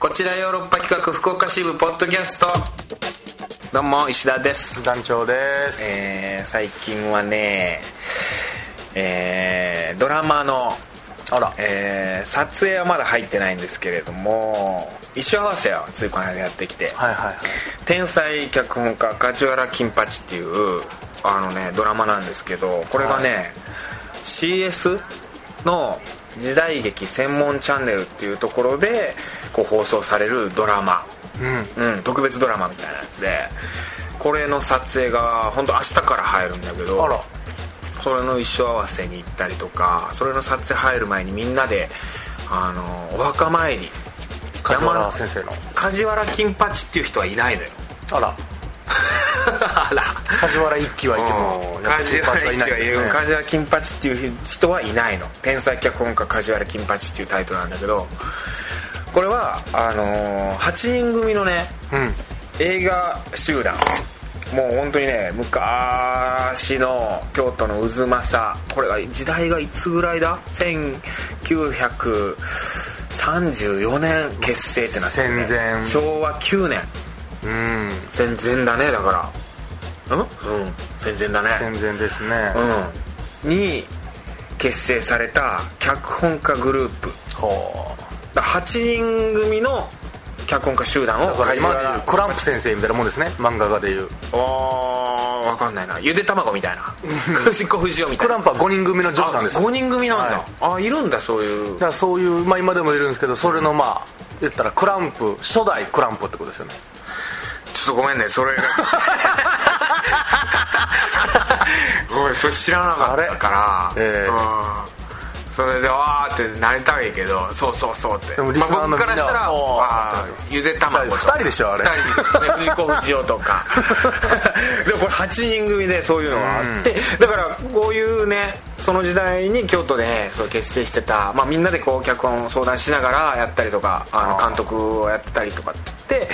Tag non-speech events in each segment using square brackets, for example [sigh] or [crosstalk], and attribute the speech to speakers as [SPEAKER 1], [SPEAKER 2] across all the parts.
[SPEAKER 1] こちらヨーロッパ企画福岡支部ポッドキャスト。どうも石田です。
[SPEAKER 2] 団長です。
[SPEAKER 1] えー、最近はねえー、ドラマの
[SPEAKER 2] あら。
[SPEAKER 1] えー、撮影はまだ入ってないんですけれども衣装合わせはついこの間やってきて
[SPEAKER 2] はいはいはい。
[SPEAKER 1] 天才脚本家梶原金八っていうあのねドラマなんですけどこれがね、CS の時代劇専門チャンネルっていうところでこう放送されるドラマ、
[SPEAKER 2] うん。
[SPEAKER 1] うん、特別ドラマみたいなやつで。これの撮影が本当明日から入るんだけど
[SPEAKER 2] あら。
[SPEAKER 1] それの衣装合わせに行ったりとかそれの撮影入る前にみんなであのお墓参り。
[SPEAKER 2] 梶原
[SPEAKER 1] 山
[SPEAKER 2] 先生の。
[SPEAKER 1] 梶原金八っていう人はいないのよ。
[SPEAKER 2] あら [laughs] 梶原一騎はいても
[SPEAKER 1] 梶原
[SPEAKER 2] 金八はいないですね。
[SPEAKER 1] 梶原金八っていう人はいないの。天才脚本家梶原金八っていうタイトルなんだけどこれはあのー8人組のね
[SPEAKER 2] うん。
[SPEAKER 1] 映画集団。もう本当にね昔の京都の渦政これが時代がいつぐらいだ？1934年結成ってなってる、ね、
[SPEAKER 2] 戦前。
[SPEAKER 1] 昭和9年。
[SPEAKER 2] うん。
[SPEAKER 1] 戦前だねだからうん。うん。戦前だね。
[SPEAKER 2] 戦前ですね。
[SPEAKER 1] うん。に結成された脚本家グループ。
[SPEAKER 2] ほ
[SPEAKER 1] だ8人組の脚本家集団を
[SPEAKER 2] 今クランプ先生みたいなもんですね。漫画家でいう。
[SPEAKER 1] あー分かんないな。ゆで卵みたいな。藤子不二雄みたいな。
[SPEAKER 2] クランプは5人組の女子なんです。
[SPEAKER 1] あ5人組なんだ、
[SPEAKER 2] はい。
[SPEAKER 1] あいるんだそういう。
[SPEAKER 2] だからそういうまあ今でもいるんですけどそれのまあ言ったらクランプ初代クランプってことですよね。
[SPEAKER 1] ちょっとごめんねそれが [laughs] ごめんそれ知らなかったから。
[SPEAKER 2] ええ。
[SPEAKER 1] うん。それでわーってなりたいけどそうそうそうって。
[SPEAKER 2] でもリスナーの
[SPEAKER 1] 僕からしたらあーゆで卵とか。
[SPEAKER 2] 二人でしょあれ。
[SPEAKER 1] 二人ね。藤子不二雄とか [laughs] でもこれ8人組でそういうのがあって、だからこういうねその時代に京都でそう結成してた、まあ、みんなでこう脚本を相談しながらやったりとかあの監督をやってたりとかって言って、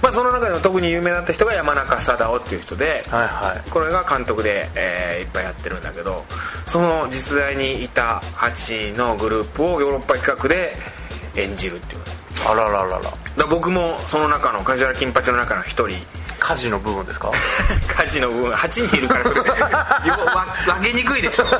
[SPEAKER 1] まあ、その中でも特に有名だった人が山中貞夫っていう人で、
[SPEAKER 2] はいはい。
[SPEAKER 1] これが監督で、えーいっぱいやってるんだけどその実在にいた8のグループをヨーロッパ企画で演じるっていう。
[SPEAKER 2] あらららら。
[SPEAKER 1] だから僕もその中の梶原金八の中の一人
[SPEAKER 2] 火事の部分ですか？
[SPEAKER 1] 家事の部分8人いるからそれ [laughs] 分けにくいでしょ。[laughs]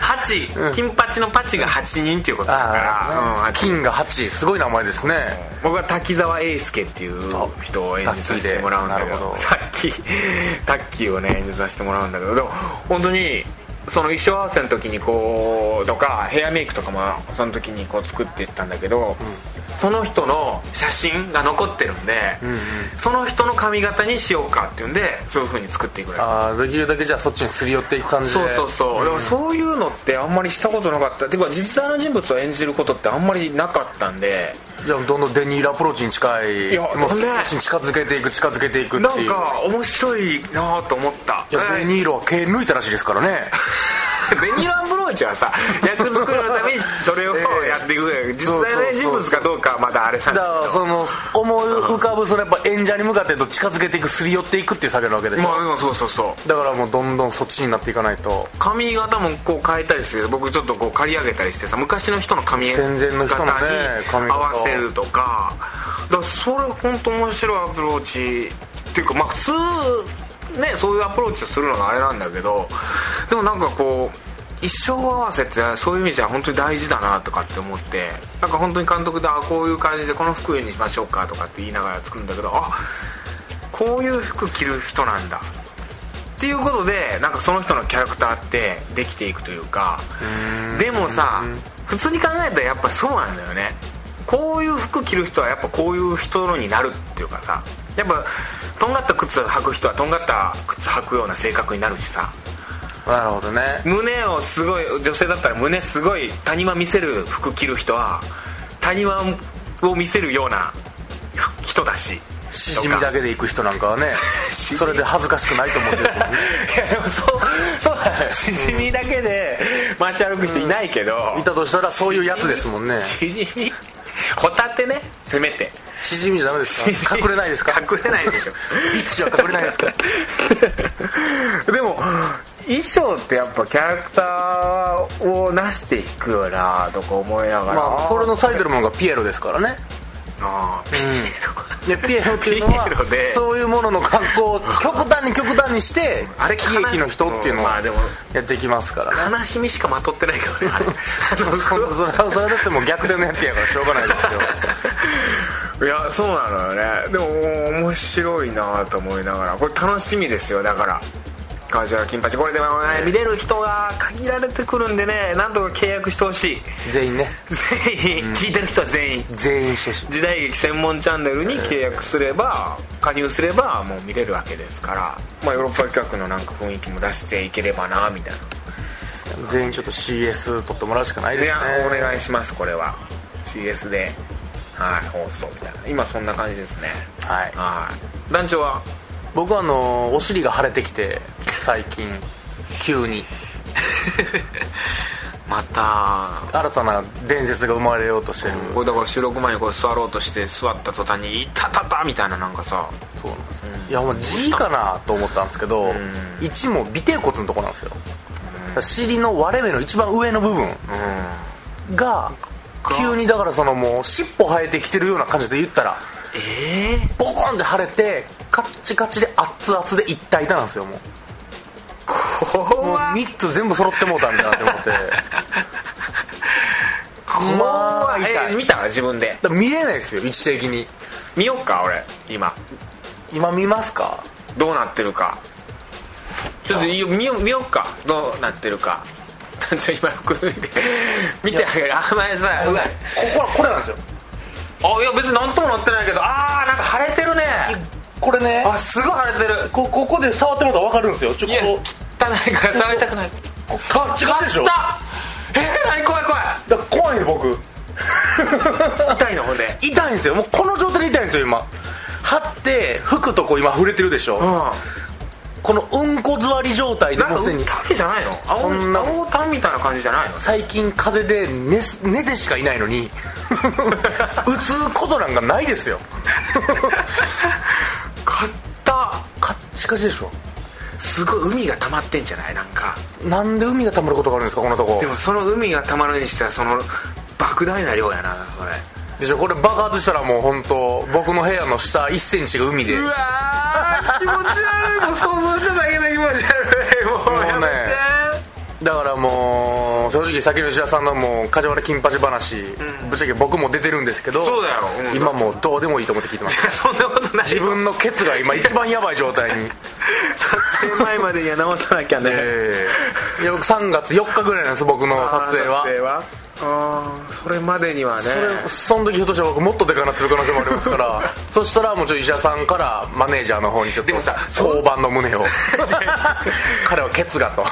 [SPEAKER 1] 8金八のパチが8人っていうことだから、うん
[SPEAKER 2] 金が8すごい名前ですね。
[SPEAKER 1] 僕は滝沢英介っていう人を演じさせてもらうんだけど
[SPEAKER 2] タッキーでなるほど。
[SPEAKER 1] タッキーをね演じさせてもらうんだけど。でも本当にその衣装合わせの時にこうとかヘアメイクとかもその時にこう作っていったんだけど、その人の写真が残ってるんで、
[SPEAKER 2] うんうん。
[SPEAKER 1] その人の髪型にしようかっていうんでそういう風に作っていく
[SPEAKER 2] ああできるだけじゃあそっちにすり寄っていく感じで。
[SPEAKER 1] そうそうそう、だからそういうのってあんまりしたことなかった。ていうか実在の人物を演じることってあんまりなかったんで。
[SPEAKER 2] じゃあどんどんデニールアプローチに近い
[SPEAKER 1] いや
[SPEAKER 2] もうそっ
[SPEAKER 1] ね
[SPEAKER 2] ちに近づけていく近づけていくっていう。
[SPEAKER 1] なんか面白いなと思った。
[SPEAKER 2] いやデニールは毛抜いたらしいですからね。[laughs]
[SPEAKER 1] ベニランブローチはさ役作りのためにそれを
[SPEAKER 2] ええ
[SPEAKER 1] やっていく。ぐらい実際の人物かどうかはまだあれなん
[SPEAKER 2] だ
[SPEAKER 1] だ
[SPEAKER 2] からその思い浮かぶそのやっぱ演者に向かってと近づけていくすり寄っていくっていう作業なわけでしょ、
[SPEAKER 1] まあでもそうそうそう。
[SPEAKER 2] だからもうどんどんそっちになっていかないと。
[SPEAKER 1] 髪型もこう変えたりして僕ちょっとこう刈り上げたりしてさ昔の人の髪型に合わせるとか。だからそれ本当面白いアプローチっていうかまあ普通ねそういうアプローチをするのがあれなんだけどでもなんかこう一生合わせってそういう意味じゃ本当に大事だなとかって思ってなんか本当に監督であこういう感じでこの服にしましょうかとかって言いながら作るんだけどあこういう服着る人なんだ。っていうことでなんかその人のキャラクターってできていくというかでもさ普通に考えたらやっぱそうなんだよね。こういう服着る人はやっぱこういう人になるっていうかさやっぱとんがった靴履く人はとんがった靴履くような性格になるしさ
[SPEAKER 2] なるほどね。
[SPEAKER 1] 胸をすごい女性だったら胸すごい谷間見せる服着る人は谷間を見せるような人だし。
[SPEAKER 2] しじみだけで行く人なんかはね [laughs] それで恥ずかしくないと思ってると思うね。[laughs]
[SPEAKER 1] いやでもそうそうしじみだけで街歩く人いないけど、
[SPEAKER 2] いたとしたらそういうやつですもんね。
[SPEAKER 1] しじみ。ホタテねせめて。
[SPEAKER 2] しじみじゃダメですか？隠れないですか？
[SPEAKER 1] 隠れないでしょ。
[SPEAKER 2] ビッチは隠れないですか？[laughs]
[SPEAKER 1] でも衣装ってやっぱキャラクターをなしていくよなとか思いながら。
[SPEAKER 2] まあそれの最たるものがピエロですからね。
[SPEAKER 1] ああ
[SPEAKER 2] でピエロっていうのはそういうものの格好を極端に極端にして
[SPEAKER 1] あれ
[SPEAKER 2] 喜劇の人っていうのをやってきますからね。
[SPEAKER 1] 悲しみしかまとってないけどねあれ。
[SPEAKER 2] それはそれはだってもう逆転のやつやからしょうがないですよ。[laughs]
[SPEAKER 1] いやそうなのよね。でも面白いなと思いながら。これ楽しみですよだからカジュアル金八これでもね見れる人が限られてくるんでねなんとか契約してほしい。
[SPEAKER 2] 全員ね。
[SPEAKER 1] 全員、聞いてる人は全員。
[SPEAKER 2] 全員してほしい
[SPEAKER 1] 時代劇専門チャンネルに契約すれば加入すればもう見れるわけですから、まあ、ヨーロッパ企画のなんか雰囲気も出していければなみたいな。
[SPEAKER 2] 全員ちょっと CS 取ってもらうしかないですね。
[SPEAKER 1] いやお願いしますこれは。CS で。はい放送みたいな。今そんな感じですね。
[SPEAKER 2] はい。
[SPEAKER 1] はい。団長は？
[SPEAKER 2] 僕はあのお尻が腫れてきて最近急に。[laughs]
[SPEAKER 1] また
[SPEAKER 2] 新たな伝説が生まれようとしてる、
[SPEAKER 1] これだから収録前にこれ座ろうとして座った途端に「いたたた」みたいななんかさ。
[SPEAKER 2] そうなんです、いやもう G かなと思ったんですけど、1も尾てい骨のとこなんですよ、だから尻の割れ目の一番上の部分
[SPEAKER 1] うん。
[SPEAKER 2] が急にだからそのもう尻尾生えてきてるような感じで言ったら
[SPEAKER 1] ええ
[SPEAKER 2] ボコンって腫れてカッチカチで熱々で一体体なんですよもうもう
[SPEAKER 1] 怖っ
[SPEAKER 2] 3つ全部揃ってもうたんだなって思って。ま [laughs]
[SPEAKER 1] 怖い
[SPEAKER 2] い。
[SPEAKER 1] え見た？自分で。
[SPEAKER 2] 見れないですよ。位置的に。
[SPEAKER 1] 見よっか俺。今。
[SPEAKER 2] 今見ますか？
[SPEAKER 1] どうなってるか。ちょっと見よ見よっか。どうなってるか。[laughs] ちょ今服脱いで見てあげる。あ前さ
[SPEAKER 2] こここれなんですよ。
[SPEAKER 1] あいや別になんともなってないけど。あーなんか腫れてるね
[SPEAKER 2] これね。
[SPEAKER 1] あすごい腫れてる。
[SPEAKER 2] こここで触ってもらったら分かるんですよ。ちょ
[SPEAKER 1] いや
[SPEAKER 2] こ
[SPEAKER 1] 汚いから触りたくない。
[SPEAKER 2] こカッチカチでしょ。
[SPEAKER 1] えー、何？怖い怖い。
[SPEAKER 2] ら怖いんです僕。[laughs]
[SPEAKER 1] 痛いのほんで。
[SPEAKER 2] 痛いんですよ。もうこの状態で痛いんですよ今。貼って服とこう今触れてるでしょ、
[SPEAKER 1] う
[SPEAKER 2] このうんこ座り状態でもうすでに。
[SPEAKER 1] 宴じゃないの？青
[SPEAKER 2] そんな。
[SPEAKER 1] 青タンみたいな感じじゃないの？
[SPEAKER 2] 最近風邪で寝す寝てしかいないのに。[laughs] 打つことなんかないですよカッチカチでしょ。
[SPEAKER 1] すごい海が溜まってんじゃない？なんか。
[SPEAKER 2] なんで海が溜まることがあるんですか？こんなとこ。
[SPEAKER 1] でもその海が溜まるにしてはその莫大な量やなこれ。
[SPEAKER 2] でしょ？これ爆発したらもう本当僕の部屋の下1センチが海で。
[SPEAKER 1] うわー気持ち悪い。もう想像しただけで気持ち悪い。もうやめて。
[SPEAKER 2] もうね。だからもう正直さっきの石田さんのもう梶原金八話、ぶっちゃけ僕も出てるんですけど
[SPEAKER 1] そうだよ。うん。
[SPEAKER 2] 今もうどうでもいいと思って聞いてます。
[SPEAKER 1] そんなことない。
[SPEAKER 2] 自分のケツが今一番やばい状態に。
[SPEAKER 1] 撮影前までには直さなきゃね。
[SPEAKER 2] ええ。いや僕3月4日ぐらいなんです僕の撮影は。
[SPEAKER 1] 撮影は。ああそれまでにはね。
[SPEAKER 2] その時ひょっとしたら僕もっとでかなってる可能性もありますから。[laughs] そしたらもうちょ医者さんからマネージャーの方にちょっと交番の胸を。[laughs] 彼はケツがと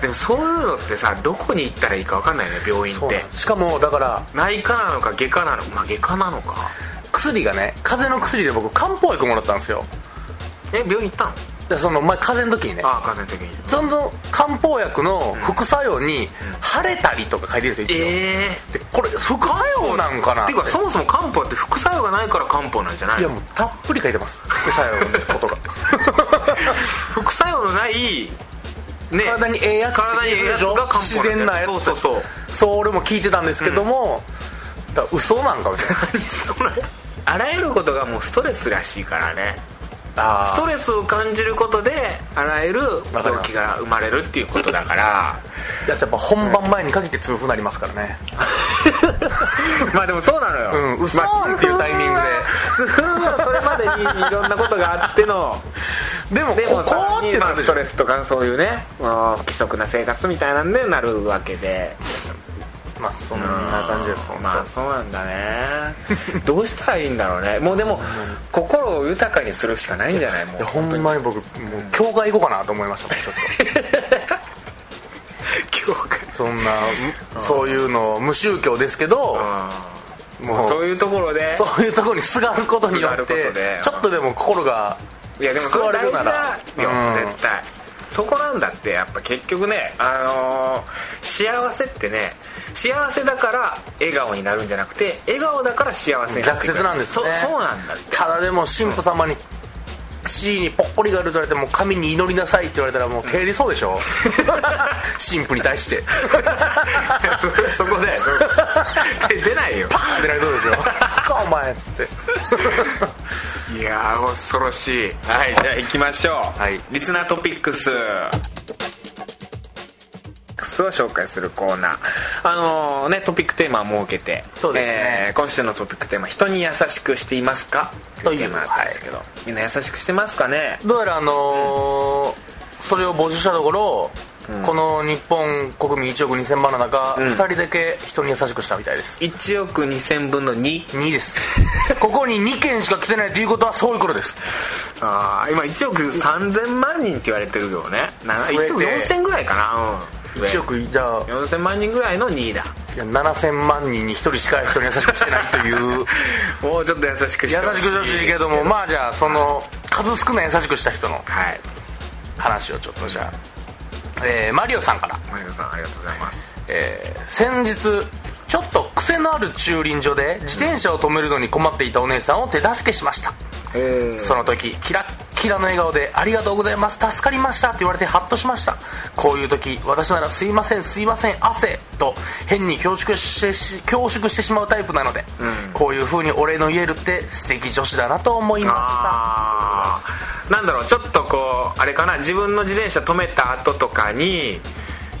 [SPEAKER 1] でもそういうのってさどこに行ったらいいか分かんないね病院って。
[SPEAKER 2] しかもだから
[SPEAKER 1] 内科なのか外科なのか。まあ外科なのか。
[SPEAKER 2] 薬がね風邪の薬で僕漢方薬もらったんですよ。
[SPEAKER 1] え病院行ったの？
[SPEAKER 2] でその前風邪の時にね。
[SPEAKER 1] ああ風邪の時に。
[SPEAKER 2] その漢方薬の副作用に腫れたりとか書いてるんですよ一応。
[SPEAKER 1] ええ
[SPEAKER 2] でこれ副作用なんかな？って
[SPEAKER 1] いうかそもそも漢方って副作用がないから漢方なんじゃないの？
[SPEAKER 2] いやもうたっぷり書いてます。副作用のことが。[laughs] [laughs]
[SPEAKER 1] 副作用のないね。
[SPEAKER 2] 体にええやつって
[SPEAKER 1] 体にええやつが漢方
[SPEAKER 2] 自然なやつ。
[SPEAKER 1] そうそうそう。
[SPEAKER 2] そう俺も聞いてたんですけども、だから嘘なんかもしれない。[laughs]
[SPEAKER 1] あらゆることがもうストレスらしいからね。
[SPEAKER 2] あ
[SPEAKER 1] ストレスを感じることであらゆる病気が生まれるっていうことだから。
[SPEAKER 2] だってやっぱ本番前に限って痛風になりますからね。[laughs]
[SPEAKER 1] まあでもそうなのよ、
[SPEAKER 2] うん嘘。
[SPEAKER 1] まあ
[SPEAKER 2] っていうタイミングで。
[SPEAKER 1] 痛風はそれまでにいろんなことがあっての。
[SPEAKER 2] でも
[SPEAKER 1] でも
[SPEAKER 2] ここ
[SPEAKER 1] さ
[SPEAKER 2] ってなる
[SPEAKER 1] ストレスとかそういうねまあ不規則な生活みたいなんでなるわけで
[SPEAKER 2] まあそんな感じです
[SPEAKER 1] まあそうなんだね。[laughs] どうしたらいいんだろうね。もうでも心を豊かにするしかないんじゃない？も
[SPEAKER 2] いうやほんまに僕もう教会行こうかなと思いましたちょっと。[laughs]
[SPEAKER 1] 教会
[SPEAKER 2] そんなむそういうの無宗教ですけどもう
[SPEAKER 1] そういうところで。
[SPEAKER 2] そういうところにすがることによってちょっとでも心が
[SPEAKER 1] いやでもそ
[SPEAKER 2] 救わ
[SPEAKER 1] れ大事だよ、
[SPEAKER 2] うん。
[SPEAKER 1] 絶対。そこなんだってやっぱ結局ねあのー幸せってね幸せだから笑顔になるんじゃなくて笑顔だから幸せになっていく
[SPEAKER 2] 逆説なんですね。
[SPEAKER 1] そうそうなんだ。
[SPEAKER 2] ただでも神父様にクシーにぽっこりがあると言われても神に祈りなさいって言われたらもう手入れそうでしょ？[laughs] 神父に対して。
[SPEAKER 1] そこで出ないよ。
[SPEAKER 2] パーンってなりそうでしょ [laughs] かお前っつって。
[SPEAKER 1] いやー恐ろしい。はいじゃあ行きましょう、
[SPEAKER 2] はい。
[SPEAKER 1] リスナートピックスを紹介するコーナー。あのーねトピックテーマを設けて
[SPEAKER 2] そうですね。
[SPEAKER 1] えー今週のトピックテーマ「人に優しくしていますか?」
[SPEAKER 2] という
[SPEAKER 1] テーマだったんですけど、みんな優しくしてますかね？
[SPEAKER 2] どうやらあのーそれを募集したところ、この日本国民1億2000万の中、
[SPEAKER 1] うん。
[SPEAKER 2] 2人だけ人に優しくしたみたいです。
[SPEAKER 1] 1億2000分の2
[SPEAKER 2] 2です。ここに2件しか来てないということはそういうことです。
[SPEAKER 1] あー今1億3000万人って言われてるけどね。な
[SPEAKER 2] 増えて。
[SPEAKER 1] 1億4000ぐらいかな？うん
[SPEAKER 2] 1億じゃあ。
[SPEAKER 1] 4000万人ぐらいの2位だ。
[SPEAKER 2] いや7000万人に1人しか人に優しくしてないという。[laughs]
[SPEAKER 1] もうちょっと優しくして
[SPEAKER 2] 優しくしてほしいけどもまあじゃあその数少ない優しくした人の
[SPEAKER 1] はい。
[SPEAKER 2] 話をちょっとじゃあ、えーマリオさんから、
[SPEAKER 1] マリオさんありがとうございます。
[SPEAKER 2] えー先日ちょっと癖のある駐輪場で自転車を止めるのに困っていたお姉さんを手助けしました。
[SPEAKER 1] え
[SPEAKER 2] その時キラッキラの笑顔で「ありがとうございます。助かりました」って言われてハッとしました。こういう時私なら「すいませんすいません汗」と変に恐縮してし恐縮してしまうタイプなので、
[SPEAKER 1] うん。
[SPEAKER 2] こういう風にお礼の言えるって素敵女子だなと思いま
[SPEAKER 1] あー。なんだろうちょっとこうあれかな自分の自転車止めた後とかに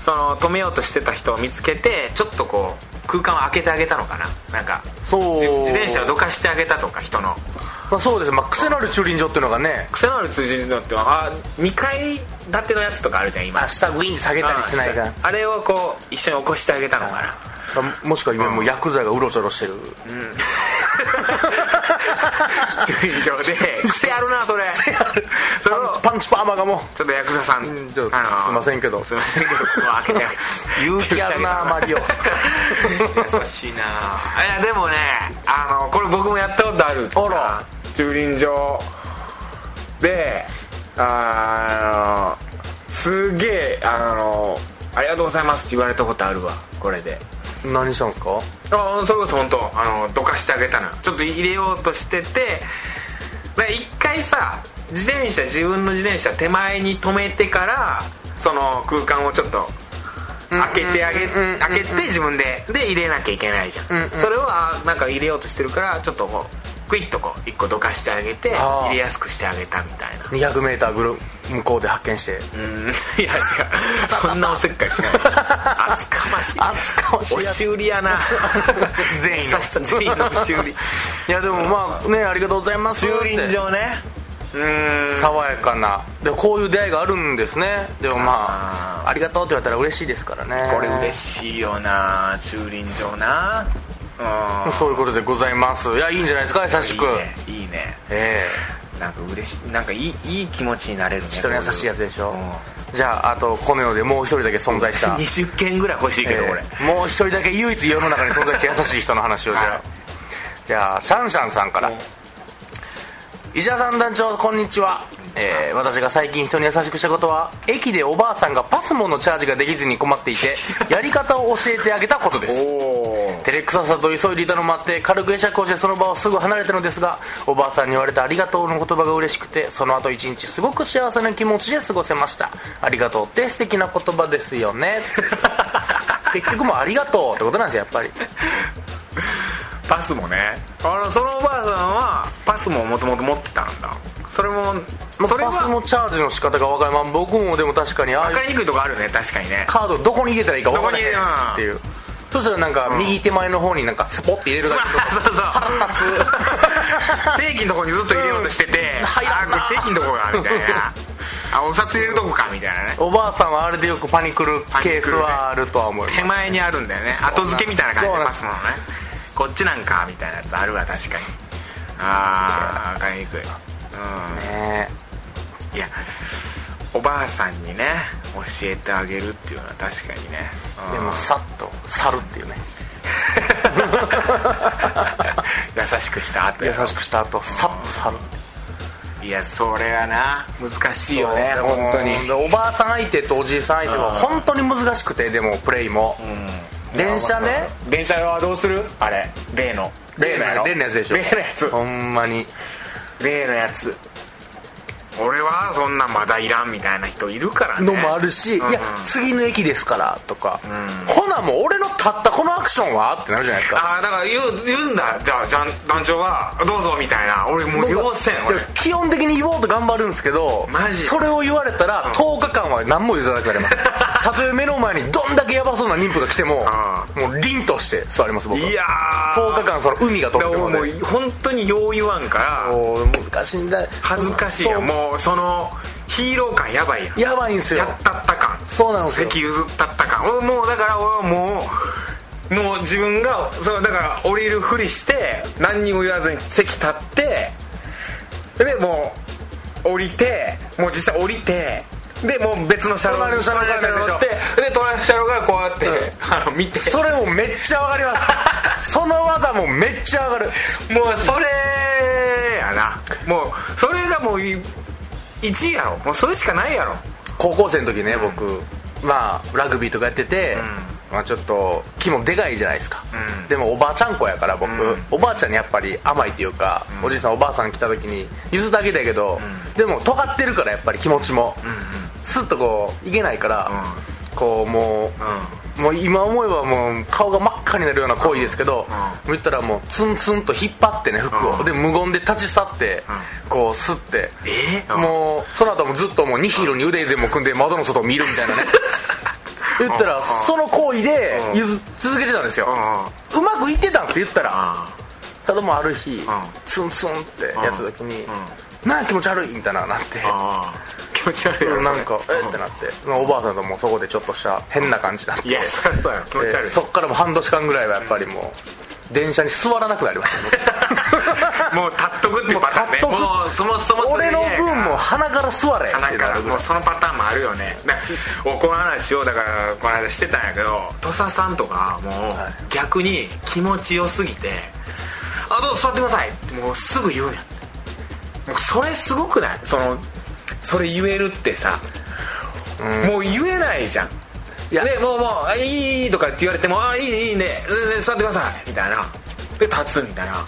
[SPEAKER 1] その止めようとしてた人を見つけてちょっとこう空間を開けてあげたのかな。なんか
[SPEAKER 2] そう。
[SPEAKER 1] 自自転車をどかしてあげたとか人の。
[SPEAKER 2] した、まあ、そうですまあ癖のある駐輪場っていうのがね。
[SPEAKER 1] 癖のある通じのってはあ2階建てのやつとかあるじゃん今。
[SPEAKER 2] あ下グイーン下げたりしないか
[SPEAKER 1] ああれをこう一緒に起こしてあげたのかな。
[SPEAKER 2] もしくは今もうヤクザがうろちょろしてる。[laughs]
[SPEAKER 1] 駐輪場で。癖あるなそれ。それを
[SPEAKER 2] パンチパーマがも
[SPEAKER 1] ちょっとヤクザさん、
[SPEAKER 2] うんちょっと
[SPEAKER 1] あのー
[SPEAKER 2] すいませんけど。
[SPEAKER 1] すいませんけどここ開けて
[SPEAKER 2] 勇気あるなマリオ。[laughs]
[SPEAKER 1] 優しいな。いやでもねあのこれ僕もやったことある
[SPEAKER 2] あら
[SPEAKER 1] 駐輪場であのすげえあのありがとうございますって言われたことあるわこれで。
[SPEAKER 2] 何したんですか？
[SPEAKER 1] あそれこそ本当。あのどかしてあげたのよ。ちょっと入れようとしててで一回さ自転車自分の自転車手前に止めてからその空間をちょっと開けてあげ開けて自分でで入れなきゃいけないじゃん。それをあなんか入れようとしてるからちょっとこうクイッとこう一個どかしてあげて入れやすくしてあげたみたいな。
[SPEAKER 2] 200m ぐる向こうで発見して。
[SPEAKER 1] うん。いや違うそんなおせっかいしない。厚かましい。
[SPEAKER 2] 厚かましい
[SPEAKER 1] 押し売りやな。
[SPEAKER 2] 全員の。
[SPEAKER 1] 全員の押し売り
[SPEAKER 2] いやでもまあねありがとうございます
[SPEAKER 1] 駐輪場ね。うん。
[SPEAKER 2] 爽やかな。でこういう出会いがあるんですね。でもま
[SPEAKER 1] あ
[SPEAKER 2] あありがとうって言われたら嬉しいですからね。
[SPEAKER 1] これ嬉しいよな駐輪場な。うん
[SPEAKER 2] そういうことでございます。いやいいんじゃないですか優しく。
[SPEAKER 1] いいね。いいね。
[SPEAKER 2] え
[SPEAKER 1] なんか嬉しいなんかいいいい気持ちになれるね
[SPEAKER 2] え人に優しいやつでしょ？
[SPEAKER 1] うん。
[SPEAKER 2] じゃああとこの世でもう一人だけ存在した。[laughs]
[SPEAKER 1] 20件ぐらい欲しいけど俺
[SPEAKER 2] え。えもう一人だけ唯一世の中に存在して優しい人の話をじゃあ、
[SPEAKER 1] はい。
[SPEAKER 2] じゃあシャンシャンさんから。
[SPEAKER 1] うん。
[SPEAKER 2] 石田さん団長こんにちは、えー私が最近人に優しくしたことは駅でおばあさんがパスモのチャージができずに困っていて [laughs] やり方を教えてあげたことです。
[SPEAKER 1] お
[SPEAKER 2] 照れくささと急いでいたのもあって軽く会釈をしてその場をすぐ離れたのですがおばあさんに言われたありがとうの言葉が嬉しくてその後一日すごく幸せな気持ちで過ごせました。ありがとうって素敵な言葉ですよね。[laughs] 結局もうありがとうってことなんですよやっぱり
[SPEAKER 1] パスもね。あのそのおばあさんはパスももともと持ってたんだ。それも
[SPEAKER 2] まあ
[SPEAKER 1] それは
[SPEAKER 2] パスのチャージの仕方が分かる、まあ、僕もでも確かに
[SPEAKER 1] 分かりにくいとこあるね。確かにね。
[SPEAKER 2] カードどこに入れたらいいか分からへん。っていう。そしたらなんか右手前の方になんかスポッて入れるだけとか
[SPEAKER 1] そうそうそう。
[SPEAKER 2] 腹立つ。[laughs]
[SPEAKER 1] 定期のとこにずっと入れようとしてて、
[SPEAKER 2] うん
[SPEAKER 1] 定期のとこがみたいな。あお札入れるとこかみたいなね。
[SPEAKER 2] おばあさんはあれでよくパニクるケースはあるとは思います。
[SPEAKER 1] 手前にあるんだよね。後付けみたいな感じでパスのねこっちなんかみたいなやつあるわ確かに。ああ分かりにくいうん。
[SPEAKER 2] ね。
[SPEAKER 1] いやおばあさんにね教えてあげるっていうのは確かにね。うん。
[SPEAKER 2] でもさっと去るっていうね。[laughs]
[SPEAKER 1] 優しくした後
[SPEAKER 2] 優しくした後さっと去る。
[SPEAKER 1] いやそれはな難しいよね本当に。
[SPEAKER 2] でおばあさん相手とおじいさん相手は本当に難しくてでもプレイも、電車ね。
[SPEAKER 1] 電車はどうする？あれ。例の。
[SPEAKER 2] 例の
[SPEAKER 1] やろ？
[SPEAKER 2] 例のやつでしょ。
[SPEAKER 1] 例のやつ。
[SPEAKER 2] ほんまに。
[SPEAKER 1] 例のやつ。俺はそんなまだいらんみたいな人いるからね。
[SPEAKER 2] のもあるし、
[SPEAKER 1] うん。
[SPEAKER 2] いや次の駅ですからとか、ほなもう俺のたったこのアクションは？ってなるじゃないですか。
[SPEAKER 1] ああだから言う言うんだ。じゃあじゃ団長がどうぞみたいな俺もう要せん俺
[SPEAKER 2] 基本的に言おうと頑張るんですけどそれを言われたら10日間は何も譲らなくなりますたとえ目の前にどんだけヤバそうな妊婦が来てももう凛として座ります僕い
[SPEAKER 1] や
[SPEAKER 2] 10日間その海が飛んでも
[SPEAKER 1] もう本当によう言わんから
[SPEAKER 2] 難しいんだ
[SPEAKER 1] 恥ずかしいや
[SPEAKER 2] そうん
[SPEAKER 1] もうそのヒーロー感やばいやん。
[SPEAKER 2] やばいんですよ。
[SPEAKER 1] やったった感。
[SPEAKER 2] そうなんですよ。
[SPEAKER 1] 席譲ったった感。俺もうだから俺はもうもう自分がそうだから降りるふりして何にも言わずに席立ってでもう降りてもう実際降りてでもう別の車両
[SPEAKER 2] 隣の車両
[SPEAKER 1] 乗ってで隣の車両からこうやって、あの見て。
[SPEAKER 2] それもめっちゃわかります。[laughs] その技もめっちゃわかる。
[SPEAKER 1] もうそれやな。もうそれがもう1位やろ。もうそれしかないやろ。
[SPEAKER 2] 高校生の時ね僕。まあラグビーとかやってて、まあ、ちょっと気もでかいじゃないですか、
[SPEAKER 1] うん。
[SPEAKER 2] でもおばあちゃん子やから僕、
[SPEAKER 1] うん。
[SPEAKER 2] おばあちゃんにやっぱり甘いっていうか、おじいさんおばあさん来た時に譲ってあげたけど、でも尖ってるからやっぱり気持ちも、スッとこういけないから、こうもう、もう今思えばもう顔が真っ赤になるような行為ですけど、言ったらもうツンツンと引っ張ってね服を、
[SPEAKER 1] うん
[SPEAKER 2] で無言で立ち去って、こうスッて、
[SPEAKER 1] えー？
[SPEAKER 2] もうその後もずっともうニヒロに腕でも組んで窓の外を見るみたいなね。[laughs] 言ったら
[SPEAKER 1] うん。
[SPEAKER 2] その行為で続けてたんですよ。
[SPEAKER 1] う
[SPEAKER 2] うまくいってたんです言ったら。
[SPEAKER 1] ん。
[SPEAKER 2] ただもうある日
[SPEAKER 1] ん。
[SPEAKER 2] ツンツンってやった時になん。や気持ち悪いみたいななって
[SPEAKER 1] 持ち悪い。よ
[SPEAKER 2] なんかえってなって。まあおばあさんともうそこでちょっとした変な感じになって。
[SPEAKER 1] いやそりゃそうやろ気持ち悪い。
[SPEAKER 2] でそっからもう半年間ぐらいはやっぱりもう電車に座らなくなりましたね
[SPEAKER 1] もう立っとくってパターンね。
[SPEAKER 2] もう
[SPEAKER 1] そもそも
[SPEAKER 2] 俺の
[SPEAKER 1] で。
[SPEAKER 2] 分も鼻から座れ
[SPEAKER 1] 鼻からもうそのパターンもあるよね。だこの話をだからこの間してたんやけど土佐さんとかもう
[SPEAKER 2] はい。
[SPEAKER 1] 逆に気持ちよすぎて「あどうぞ座ってください」ってもうすぐ言うやん。もうそれすごくない？そのそれ言えるってさ、もう言えないじゃん。
[SPEAKER 2] いや。
[SPEAKER 1] でもうもうあ「いいいい」とかって言われても「あいいいいね。座ってください」みたいな。で立つみたいな。